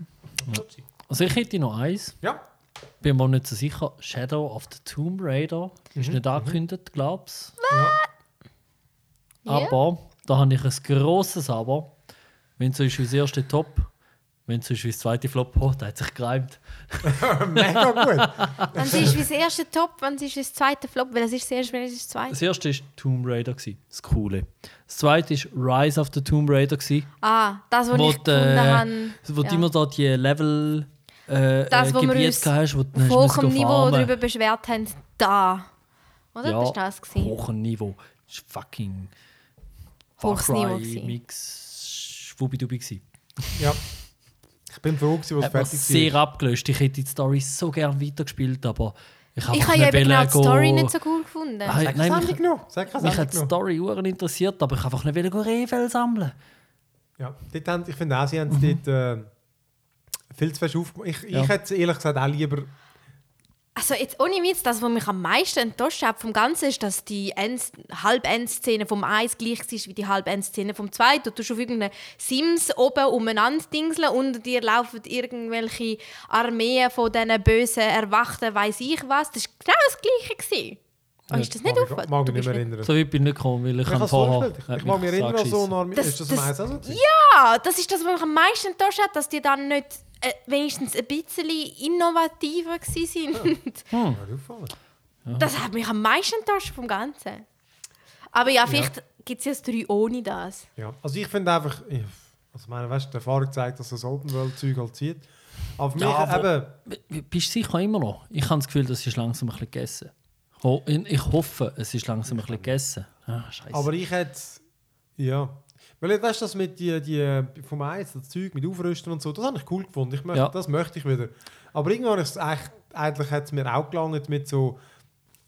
Also ich hätte noch eins. Ja. Bin mir nicht so sicher. Shadow of the Tomb Raider. Ist Mhm, nicht angekündigt, glaubst ja. Ja. Aber da habe ich ein grosses Aber. Wenn es so ist wie das erste Top, wenn es so ist wie das zweite Flop, oh, da hat sich gereimt. Mega gut. Wenn sie ist wie das erste Top, wenn sie ist wie das zweite Flop, weil das ist das erste, weil das ist das zweite. Das erste war Tomb Raider, gewesen, das Coole. Das zweite war Rise of the Tomb Raider, gewesen, Ah, das, was Wo ich gefunden äh, habe. wo Ja. immer da die Level äh, Das, äh, wo wir uns hast, wo du hohem gehen Niveau darüber beschwert haben, da. Oder? Ja, das war das. gewesen? hohem Niveau. Das war fucking Hohes Niveau. Mix Schwubidubi. Ja. Ich bin froh, als es fertig sehr war. abgelöst. Ich hätte die Story so gerne weitergespielt, aber ich habe Ich einfach habe eben genau die Story nicht so cool gefunden. Ah, Sag nein, mich, endlich noch. Sag mich hat die. Story uren interessiert, aber ich einfach nicht Rehfell sammeln. Ja, dort haben, ich finde auch, sie haben es dort äh, viel zu fest aufgemacht. Ich, Ja. ich hätte es ehrlich gesagt auch lieber... Also jetzt ohne Witz, das, was mich am meisten enttäuscht hat vom Ganzen, ist, dass die End- Halb-End-Szene vom 1 gleich ist wie die Halb-End-Szene vom 2. Du tust auf irgendeinen Sims oben umeinander dingseln und dir laufen irgendwelche Armeen von diesen bösen Erwachten, weiß ich was. Das war genau das Gleiche. Gewesen. Oh, ist das nicht mag ich, auf? mag mich nicht mehr erinnern. So weit bin ich nicht gekommen, weil ich, Ich, vorher... hat ich mag mich erinnern, so angeschissen. normal. Das- ist das, das- am eins auch so? gewesen? Ja, das ist das, was mich am meisten enttäuscht hat, dass die dann nicht äh, wenigstens ein bisschen innovativer waren. Ja, auffallen. Das hat mich am meisten enttäuscht vom Ganzen. Aber ja, vielleicht gibt es ja das 3 ohne das. Ja, also ich finde einfach, ich, also meine, weißt, die Erfahrung zeigt, dass das Open World Zeug halt zieht. Aber mich Ja, aber- eben, Bist du sicher immer noch? Ich habe das Gefühl, das ist langsam ein bisschen gegessen. Ich hoffe, es ist langsam ein bisschen gegessen. Ah, scheiße. aber ich hätte, ja, weil weißt, das mit die, die vom Eis, das Zeug mit Aufrüsten und so, das habe ich cool gefunden. Ich möchte, Ja. Das möchte ich wieder. Aber irgendwann ist es echt, eigentlich hat es mir auch gelangt mit so,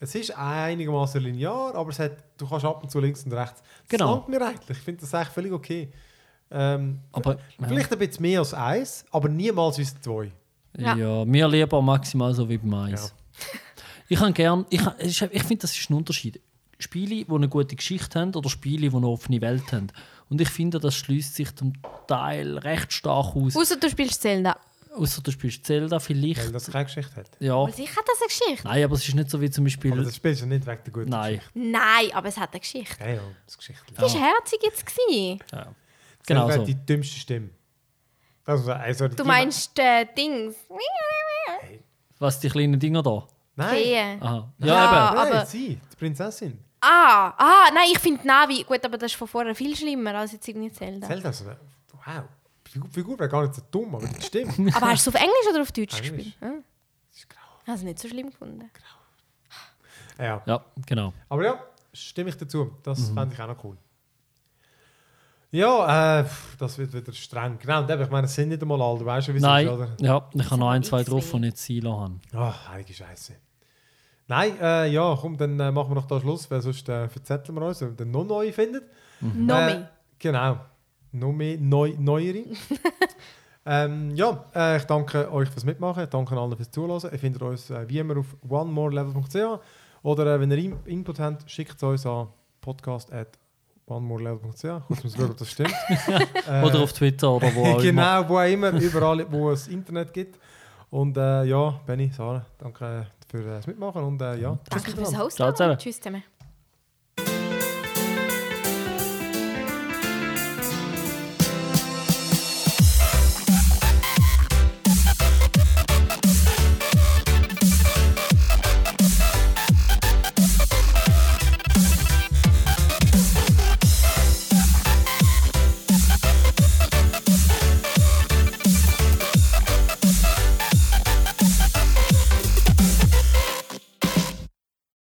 es ist einigermaßen linear, aber es hat, du kannst ab und zu links und rechts. Das Genau. langt mir eigentlich. Ich finde das eigentlich völlig okay. Ähm, aber ja. Vielleicht ein bisschen mehr als eins, aber niemals wie es zwei. Ja, Ja. mir lieber maximal so wie beim Eis. Ich kann gern, ich, ich finde, das ist ein Unterschied. Spiele, die eine gute Geschichte haben oder Spiele, die eine offene Welt haben. Und ich finde, das schließt sich zum Teil recht stark aus. Außer du spielst Zelda. Außer du spielst Zelda vielleicht. Weil das keine Geschichte hat. Ja. Aber sicher hat das eine Geschichte. Nein, aber es ist nicht so wie zum Beispiel. Aber das spielst du nicht wegen der guten Nein. Geschichte. Nein, aber es hat eine Geschichte. Ja, ja, das Geschichte. Die war herzig jetzt. Gewesen. Ja. Genau Zelda so. die dümmste Stimme. Also, also Du die- meinst äh, Dings. Was, die kleinen Dinger da? Nein. Aha. Ja, Ja, eben. Nein, aber- sie, die Prinzessin. Ah, ah, nein, ich finde Navi. Gut, aber das ist von vorher viel schlimmer als jetzt irgendwie Zelda. Zelda ist so eine, wow. Die Figur- Figur wäre gar nicht so dumm, aber die Stimme. Aber hast du es auf Englisch oder auf Deutsch Englisch. gespielt? Hm? das ist grau. Hast du nicht so schlimm gefunden? Ja. Ja, genau. Aber ja, stimme ich dazu. Das Mhm. fände ich auch noch cool. Ja, äh, das wird wieder streng. Genau, und eben, ich meine, es sind nicht einmal alle, du weißt ja, wie es ist, Nein, oder? ja, ich habe noch ein, zwei drauf, die nicht Silo haben. Ach, heilige Scheiße. Nein, äh, ja, komm, dann äh, machen wir noch da Schluss, weil sonst äh, verzetteln wir uns, wenn wir dann noch neue finden. Noch Äh, mehr. Genau. Noch mehr neu, neuere. ähm, ja, äh, ich danke euch fürs Mitmachen. Ich danke allen fürs Zuhören. Ihr findet uns äh, wie immer auf onemorelevel.ch oder äh, wenn ihr In- Input habt, schickt es uns an podcast at onemorelevel.ch. Ich muss schauen, ob das stimmt. Äh, Oder auf Twitter oder wo auch immer. genau, wo auch immer, überall, wo es Internet gibt. Und äh, ja, Benny, Sarah, danke für äh, das Mitmachen und äh, ja, Danke fürs. Hosten. Zusammen. Tschüss zusammen.